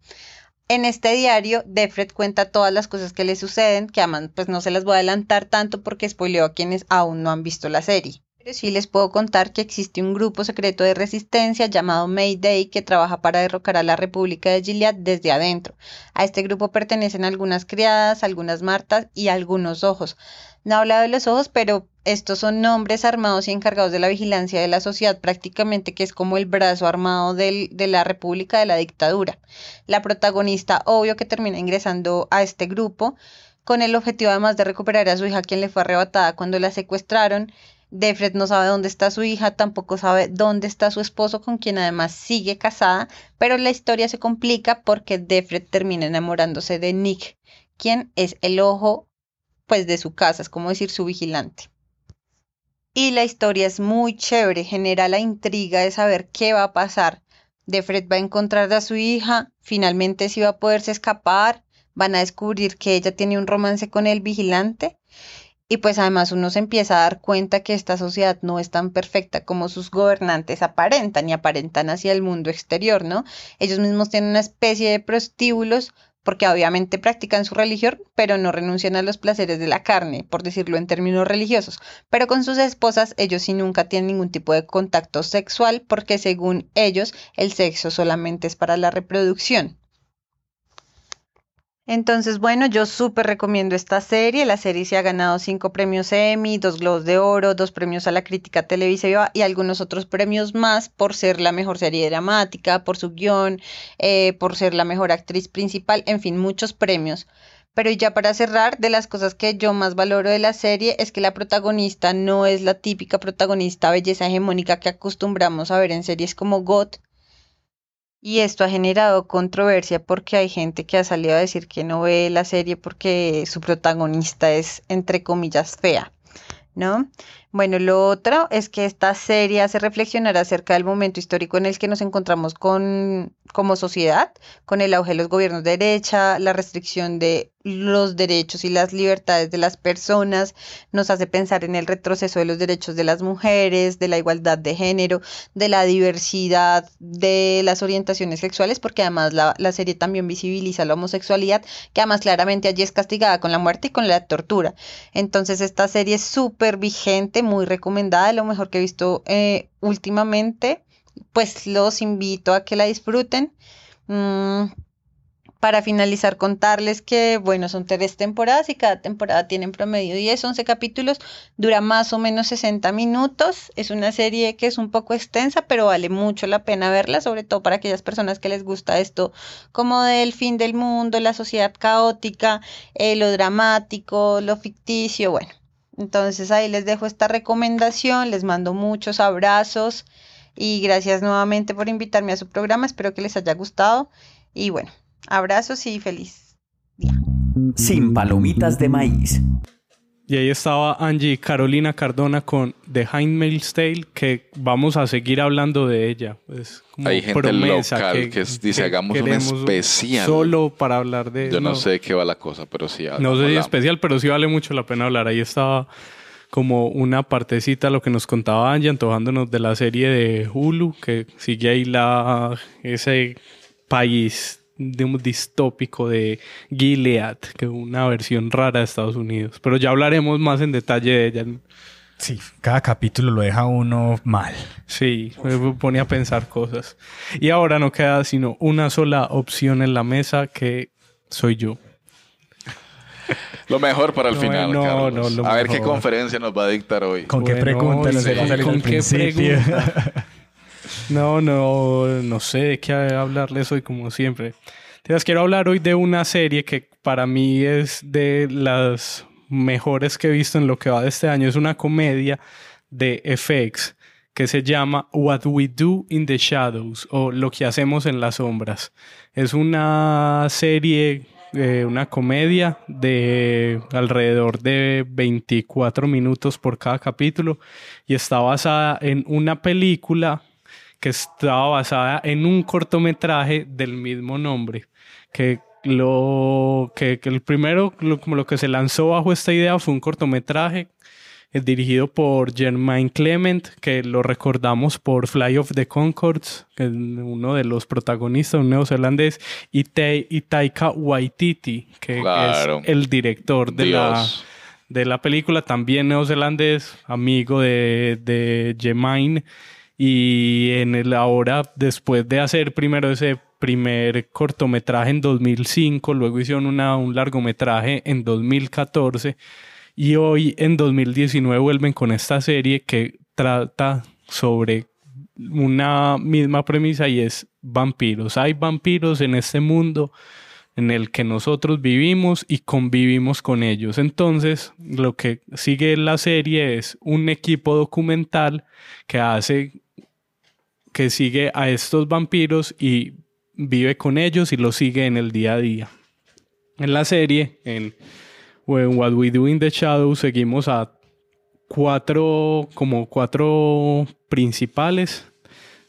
En este diario, Defred cuenta todas las cosas que le suceden, que aman, pues no se las voy a adelantar tanto porque spoileo a quienes aún no han visto la serie. Pero sí les puedo contar que existe un grupo secreto de resistencia llamado Mayday que trabaja para derrocar a la República de Gilead desde adentro. A este grupo pertenecen algunas criadas, algunas martas y algunos ojos. No he hablado de los ojos, pero estos son nombres armados y encargados de la vigilancia de la sociedad, prácticamente que es como el brazo armado del, de la República de la dictadura. La protagonista, obvio que termina ingresando a este grupo con el objetivo además de recuperar a su hija quien le fue arrebatada cuando la secuestraron. Defred no sabe dónde está su hija, tampoco sabe dónde está su esposo, con quien además sigue casada, pero la historia se complica porque Defred termina enamorándose de Nick, quien es el ojo pues de su casa, es como decir su vigilante. Y la historia es muy chévere, genera la intriga de saber qué va a pasar. Defred va a encontrar a su hija, finalmente si va a poderse escapar, van a descubrir que ella tiene un romance con el vigilante y pues además uno se empieza a dar cuenta que esta sociedad no es tan perfecta como sus gobernantes aparentan y aparentan hacia el mundo exterior, ¿no? Ellos mismos tienen una especie de prostíbulos porque obviamente practican su religión, pero no renuncian a los placeres de la carne, por decirlo en términos religiosos. Pero con sus esposas ellos sí nunca tienen ningún tipo de contacto sexual, porque según ellos el sexo solamente es para la reproducción. Entonces, bueno, yo súper recomiendo esta serie. La serie se ha ganado cinco premios Emmy, dos Globos de Oro, dos premios a la crítica televisiva y algunos otros premios más por ser la mejor serie dramática, por su guion, eh, por ser la mejor actriz principal, en fin, muchos premios. Pero ya para cerrar, de las cosas que yo más valoro de la serie es que la protagonista no es la típica protagonista belleza hegemónica que acostumbramos a ver en series como GOT, y esto ha generado controversia porque hay gente que ha salido a decir que no ve la serie porque su protagonista es, entre comillas, fea, ¿no? Bueno, lo otro es que esta serie hace reflexionar acerca del momento histórico en el que nos encontramos con, como sociedad, con el auge de los gobiernos de derecha, la restricción de los derechos y las libertades de las personas, nos hace pensar en el retroceso de los derechos de las mujeres, de la igualdad de género, de la diversidad de las orientaciones sexuales, porque además la, la serie también visibiliza la homosexualidad, que además claramente allí es castigada con la muerte y con la tortura. Entonces esta serie es súper vigente, muy recomendada, lo mejor que he visto eh, últimamente, pues los invito a que la disfruten. Mm, para finalizar, contarles que, bueno, son tres temporadas y cada temporada tiene en promedio 10, 11 capítulos, dura más o menos 60 minutos. Es una serie que es un poco extensa, pero vale mucho la pena verla, sobre todo para aquellas personas que les gusta esto, como del fin del mundo, la sociedad caótica, eh, lo dramático, lo ficticio, bueno. Entonces ahí les dejo esta recomendación, les mando muchos abrazos y gracias nuevamente por invitarme a su programa, espero que les haya gustado y bueno, Abrazos y feliz día. Sin palomitas de maíz. Y ahí estaba Angie Carolina Cardona con The Handmaid's Tale, que vamos a seguir hablando de ella. Es como Hay gente promesa local que, dice, hagamos un especial. Solo para hablar de Yo no, sé de qué va la cosa, pero sí. No sé si especial, pero sí vale mucho la pena hablar. Ahí estaba como una partecita lo que nos contaba Angie, antojándonos de la serie de Hulu, que sigue ahí la, ese país de un distópico de Gilead, que es una versión rara de Estados Unidos. Pero ya hablaremos más en detalle de ella. Sí, cada capítulo lo deja uno mal. Sí, me pone a pensar cosas. Y ahora no queda sino una sola opción en la mesa que soy yo. Lo mejor para el No, final, no, Carlos. no, lo a ver qué conferencia nos va a dictar hoy. ¿Con qué pregunta nos sí, ¿con qué principio? pregunta? No, no, no sé de qué hablarles hoy como siempre. Las quiero hablar hoy de una serie que para mí es de las mejores que he visto en lo que va de este año. Es una comedia de FX que se llama What We Do in the Shadows o Lo que hacemos en las sombras. Es una serie, eh, una comedia de alrededor de 24 minutos por cada capítulo y está basada en una película que estaba basada en un cortometraje del mismo nombre, que lo que, que el primero, lo- como lo que se lanzó bajo esta idea fue un cortometraje eh, dirigido por Germain Clement, que lo recordamos por Fly of the Concords, que es uno de los protagonistas, un neozelandés, y, Tai- y Taika Waititi, que Claro. es el director de la, Dios. de la película, también neozelandés, amigo de, de Germain. Y en el ahora, después de hacer primero ese primer cortometraje en 2005, luego hicieron una, un largometraje en 2014 y hoy en 2019 vuelven con esta serie que trata sobre una misma premisa y es vampiros. Hay vampiros en este mundo en el que nosotros vivimos y convivimos con ellos. Entonces, lo que sigue la serie es un equipo documental que hace que sigue a estos vampiros y vive con ellos y los sigue en el día a día. En la serie, en What We Do in the Shadows, seguimos a cuatro, como cuatro principales,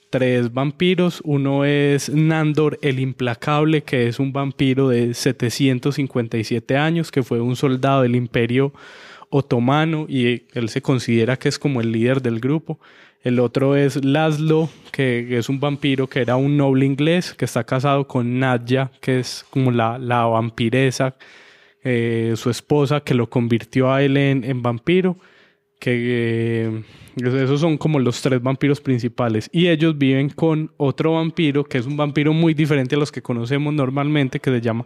tres vampiros. Uno es Nandor el Implacable, que es un vampiro de 757 años, que fue un soldado del Imperio Otomano y él se considera que es como el líder del grupo. El otro es Laszlo, que es un vampiro que era un noble inglés, que está casado con Nadja, que es como la, la vampiresa, eh, su esposa, que lo convirtió a él en, en vampiro. Que eh, esos son como los tres vampiros principales. Y ellos viven con otro vampiro, que es un vampiro muy diferente a los que conocemos normalmente, que se llama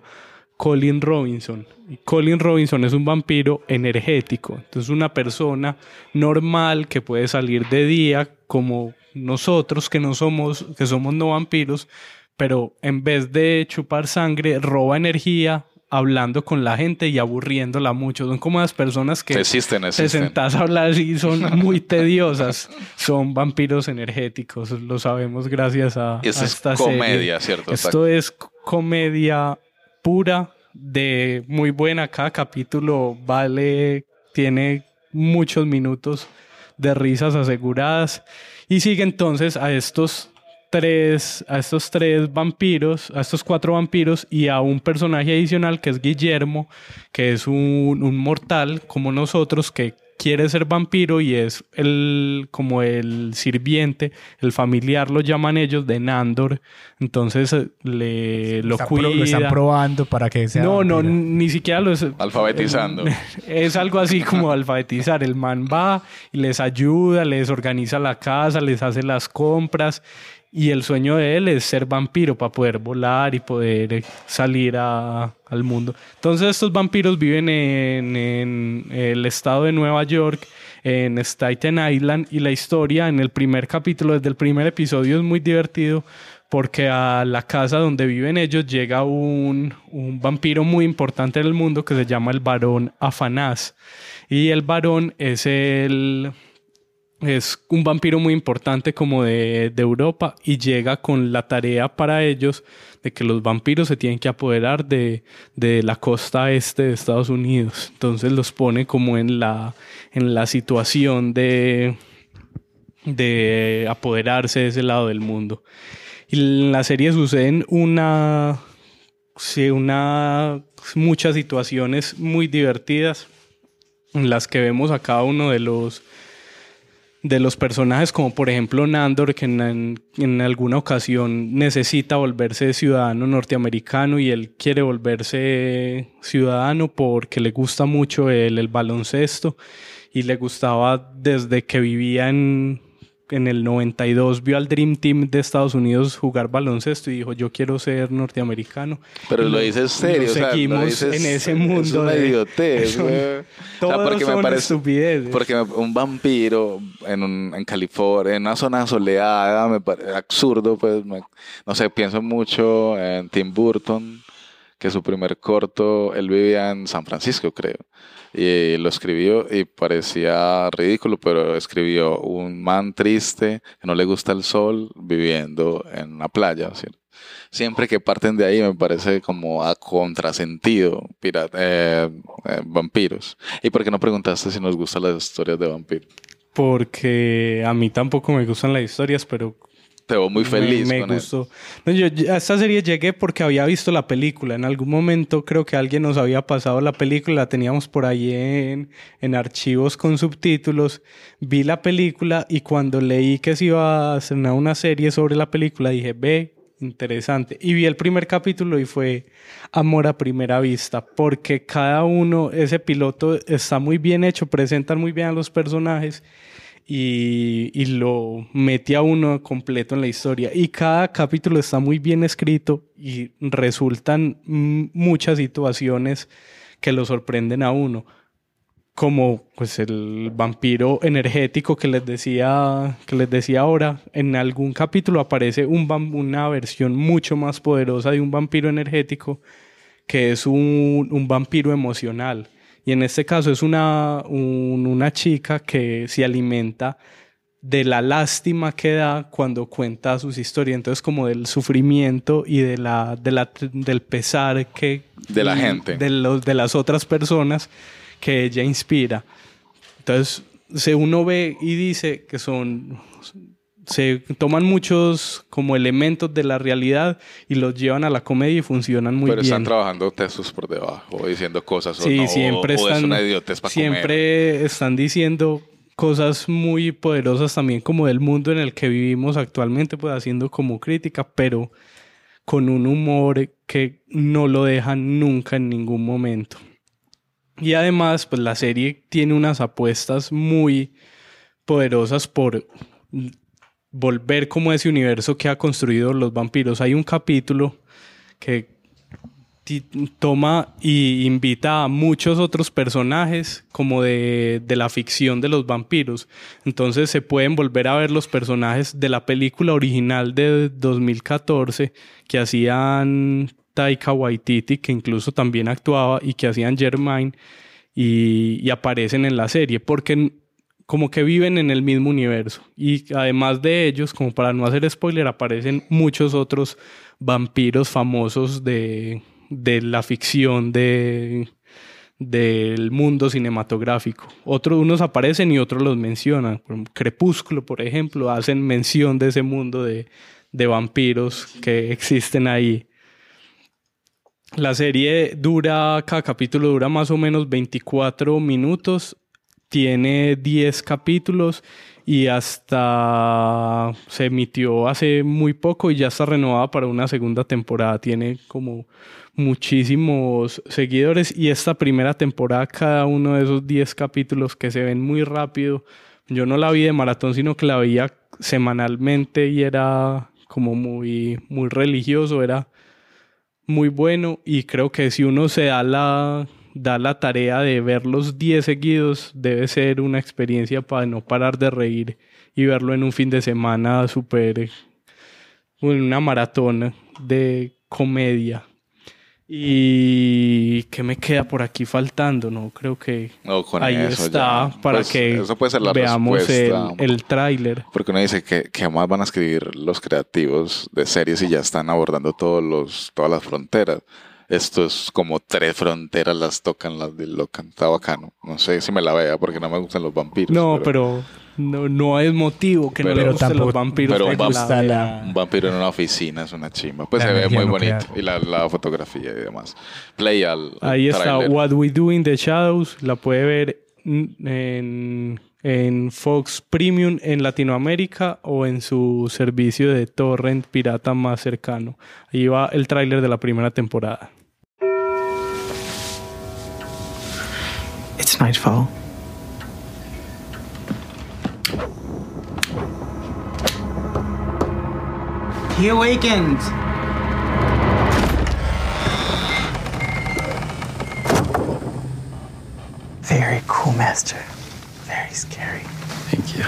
Colin Robinson. Y Colin Robinson es un vampiro energético. Entonces, una persona normal que puede salir de día, como nosotros que no somos, que somos no vampiros, pero en vez de chupar sangre, roba energía hablando con la gente y aburriéndola mucho. Son como las personas que Existen, te existen. sentás a hablar y son muy tediosas. Son vampiros energéticos, lo sabemos gracias a, Y esto a es esta comedia, serie. ¿cierto? Esto es comedia pura, de muy buena. Cada capítulo vale, tiene muchos minutos de risas aseguradas. Y sigue entonces a estos tres, a estos tres vampiros, a estos cuatro vampiros y a un personaje adicional que es Guillermo, que es un, un mortal como nosotros que quiere ser vampiro y es el como el sirviente, el familiar lo llaman ellos de Nandor, entonces eh, le lo Está pro- cuida. lo están probando para que sea. No, no, ni siquiera lo es. Alfabetizando. Es algo así como alfabetizar. El man va y les ayuda, les organiza la casa, les hace las compras. Y el sueño de él es ser vampiro para poder volar y poder salir al mundo. Entonces estos vampiros viven en, en el estado de Nueva York, en Staten Island. Y la historia en el primer capítulo, desde el primer episodio, es muy divertido porque a la casa donde viven ellos llega un, un vampiro muy importante en el mundo que se llama el varón Afanás. Y el varón es el es un vampiro muy importante como de, de Europa y llega con la tarea para ellos de que los vampiros se tienen que apoderar de, de la costa este de Estados Unidos. Entonces los pone como en la, en la situación de, de apoderarse de ese lado del mundo. Y en la serie suceden una, una, muchas situaciones muy divertidas en las que vemos a cada uno de los de los personajes, como por ejemplo Nandor, que en, alguna ocasión necesita volverse ciudadano norteamericano y él quiere volverse ciudadano porque le gusta mucho el, el baloncesto y le gustaba desde que vivía en, en el 92, vio al Dream Team de Estados Unidos jugar baloncesto y dijo, yo quiero ser norteamericano. Pero Y lo dices serio, lo o sea, lo seguimos dices- en ese Es mundo. una de- idiotez, son- güey. O sea, todos me son parece- estupideces. Porque un vampiro en, un- en California, en una zona soleada, me parece absurdo, pues, me- no sé, pienso mucho en Tim Burton, que su primer corto, él vivía en San Francisco, creo, y lo escribió y parecía ridículo, pero escribió un man triste, que no le gusta el sol, viviendo en una playa. Siempre que parten de ahí me parece como a contrasentido, pirata, eh, eh, vampiros. ¿Y por qué no preguntaste si nos gustan las historias de vampiros? porque a mí tampoco me gustan las historias, pero te veo muy feliz me, me con él. gustó. No, yo a esta serie llegué porque había visto la película. En algún momento creo que alguien nos había pasado la película, la teníamos por ahí en, en archivos con subtítulos. Vi la película y cuando leí que se iba a hacer una, una serie sobre la película, dije, ve, interesante. Y vi el primer capítulo y fue amor a primera vista, porque cada uno, ese piloto está muy bien hecho, presentan muy bien a los personajes y, y lo mete a uno completo en la historia. Y cada capítulo está muy bien escrito y resultan muchas situaciones que lo sorprenden a uno. Como pues el vampiro energético que les decía, que les decía ahora, en algún capítulo aparece un una versión mucho más poderosa de un vampiro energético que es un vampiro emocional. Y en este caso es una, un- una chica que se alimenta de la lástima que da cuando cuenta sus historias. Entonces, como del sufrimiento y de la, de la, del pesar que... De la gente. De, los, de las otras personas que ella inspira. Entonces, se uno ve y dice que son... Se toman muchos como elementos de la realidad y los llevan a la comedia y funcionan muy Pero bien. están trabajando textos por debajo, diciendo cosas o Sí, no, siempre o, o es están. una idiotez para comer. siempre están diciendo cosas muy poderosas también como del mundo en el que vivimos actualmente, pues haciendo como crítica, pero con un humor que no lo dejan nunca en ningún momento. Y además, pues la serie tiene unas apuestas muy poderosas por volver como ese universo que ha construido los vampiros. Hay un capítulo que toma y invita a muchos otros personajes como de, de la ficción de los vampiros. Entonces se pueden volver a ver los personajes de la película original de 2014 que hacían Taika Waititi, que incluso también actuaba, y que hacían Germain, y, y aparecen en la serie, porque como que viven en el mismo universo. Y además de ellos, como para no hacer spoiler, aparecen muchos otros vampiros famosos de, de la ficción de, del mundo cinematográfico. Otros, unos aparecen y otros los mencionan. Crepúsculo, por ejemplo, hacen mención de ese mundo de, de vampiros que existen ahí. La serie dura, cada capítulo dura más o menos 24 minutos, tiene 10 capítulos y hasta se emitió hace muy poco y ya está renovada para una segunda temporada. Tiene como muchísimos seguidores y esta primera temporada, cada uno de esos 10 capítulos que se ven muy rápido, yo no la vi de maratón, sino que la veía semanalmente y era como muy, muy religioso, era muy bueno y creo que si uno se da la, da la tarea de ver los 10 seguidos, debe ser una experiencia para no parar de reír y verlo en un fin de semana súper, una maratón de comedia. ¿Y qué me queda por aquí faltando? No, creo que No, con ahí eso está ya. para Pues, que eso puede ser la veamos el, respuesta. el tráiler. Porque uno dice que, que jamás van a escribir los creativos de series y ya están abordando todos los, todas las fronteras. Esto es como tres fronteras las tocan, las dislocan. Está bacano. No sé si me la vea porque no me gustan los vampiros. No, pero, no, no es motivo que no le gusten los vampiros. pero un, la- un vampiro en una oficina es una chimba. Pues La se ve muy bonito. Y la, la fotografía y demás. Play al. Ahí está. What We Do in the Shadows. La puede ver en, en Fox Premium en Latinoamérica o en su servicio de torrent pirata más cercano. Ahí va el tráiler de la primera temporada. It's nightfall. He awakened. Very cool, Master. Very scary. Thank you.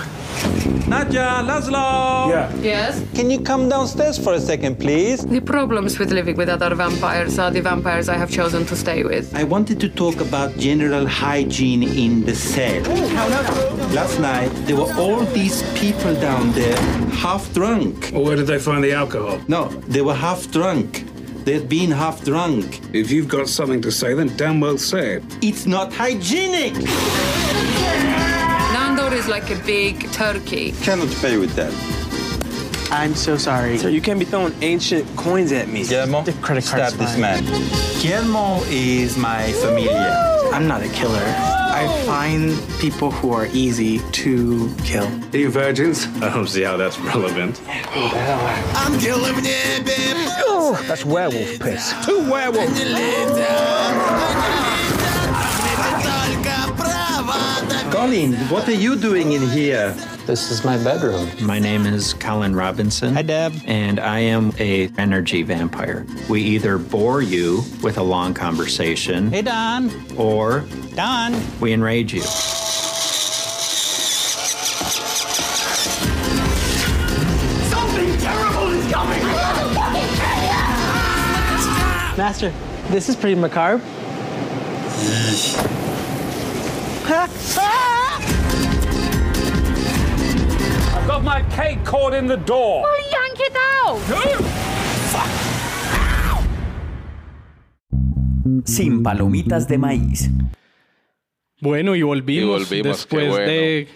Nadja, Laszlo! Yeah. Yes? Can you come downstairs for a second, please? The problems with living with other vampires are the vampires I have chosen to stay with. I wanted to talk about general hygiene in the cell. Oh, Last night, there were all these people down there, half drunk. Well, where did they find the alcohol? No, they were half drunk. They'd been half drunk. If you've got something to say, then damn well say it. It's not hygienic! Nandor is like a big turkey. Cannot pay with that. I'm so sorry. Sir, you can't be throwing ancient coins at me. Guillermo, The credit card's stab this fine. man. Guillermo is my familia. I'm not a killer. I find people who are easy to kill. Are you virgins? I don't see how that's relevant. I'm killing it, baby. Oh, that's werewolf piss. Two werewolves. Colin, what are you doing in here? This is my bedroom. My name is Colin Robinson. Hi, Deb. And I am a energy vampire. We either bore you with a long conversation. Hey, Don. Or Don. we enrage you. Something terrible is coming. Master, this is pretty macabre. I've got my cake caught in the door. Well, yank it out. Sin palomitas de maíz. Bueno, y volvimos, Y volvimos, después bueno. de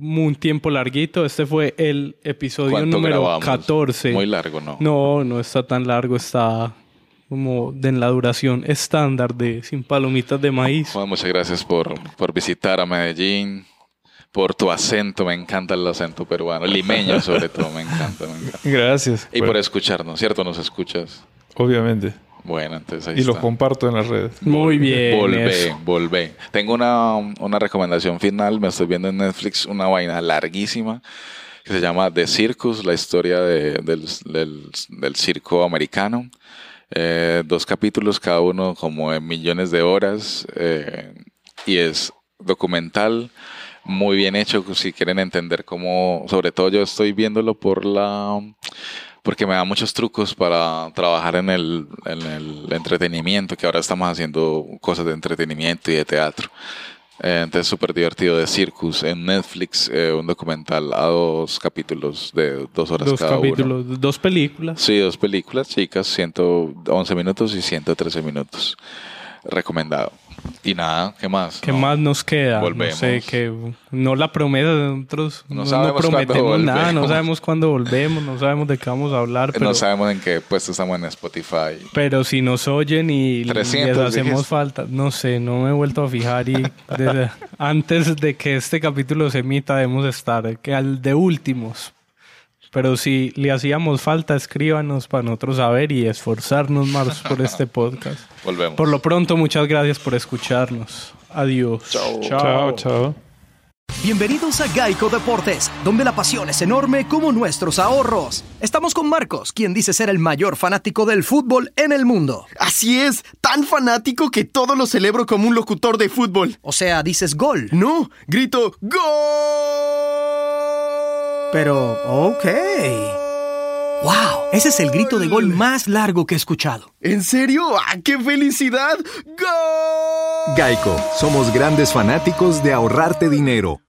un tiempo larguito. Este fue el episodio ¿Cuánto número grabamos? 14. Muy largo, ¿no? No, no está tan largo, está como de en la duración estándar de Sin Palomitas de Maíz. Juan, muchas gracias por, por visitar a Medellín, por tu acento, me encanta el acento peruano, limeño sobre todo, me encanta, me encanta. Gracias. Y por escucharnos, ¿cierto? ¿Nos escuchas? Obviamente. Bueno, entonces ahí Y lo está. comparto en las redes. Muy bien. Volvé, eso. volvé. Tengo una, una recomendación final. Me estoy viendo en Netflix una vaina larguísima que se llama The Circus, la historia de- del, del- del circo americano. Eh, dos capítulos, cada uno como en millones de horas. eh, y es documental, muy bien hecho. Si quieren entender cómo, sobre todo yo estoy viéndolo por la porque me da muchos trucos para trabajar en el, en el entretenimiento, que ahora estamos haciendo cosas de entretenimiento y de teatro. Eh, entonces, súper divertido de Circus en Netflix, eh, un documental a dos capítulos de dos horas Dos cada uno. capítulos, dos películas. Sí, dos películas chicas, 111 minutos y 113 minutos. Recomendado. Y nada, ¿qué más? ¿Qué No. más nos queda? Volvemos. No sé, que no la promesa de nosotros. No prometemos nada, no sabemos cuándo volvemos, no sabemos de qué vamos a hablar, pero, No sabemos en qué puesto estamos en Spotify. pero si nos oyen y 300 les hacemos dijiste. falta, no sé, no me he vuelto a fijar y desde- antes de que este capítulo se emita debemos estar que al de últimos. Pero si le hacíamos falta, escríbanos para nosotros saber y esforzarnos más por este podcast. Volvemos. Por lo pronto, muchas gracias por escucharnos. Adiós. Chao, chao. Bienvenidos a Geico Deportes, donde la pasión es enorme como nuestros ahorros. Estamos con Marcos, quien dice ser el mayor fanático del fútbol en el mundo. Así es, tan fanático que todo lo celebro como un locutor de fútbol. O sea, dices gol. No, grito ¡Gol! Pero, ok. ¡Wow! Ese es el grito de gol más largo que he escuchado. ¿En serio? ¡Ah, qué felicidad! ¡Gol! Geico, somos grandes fanáticos de ahorrarte dinero.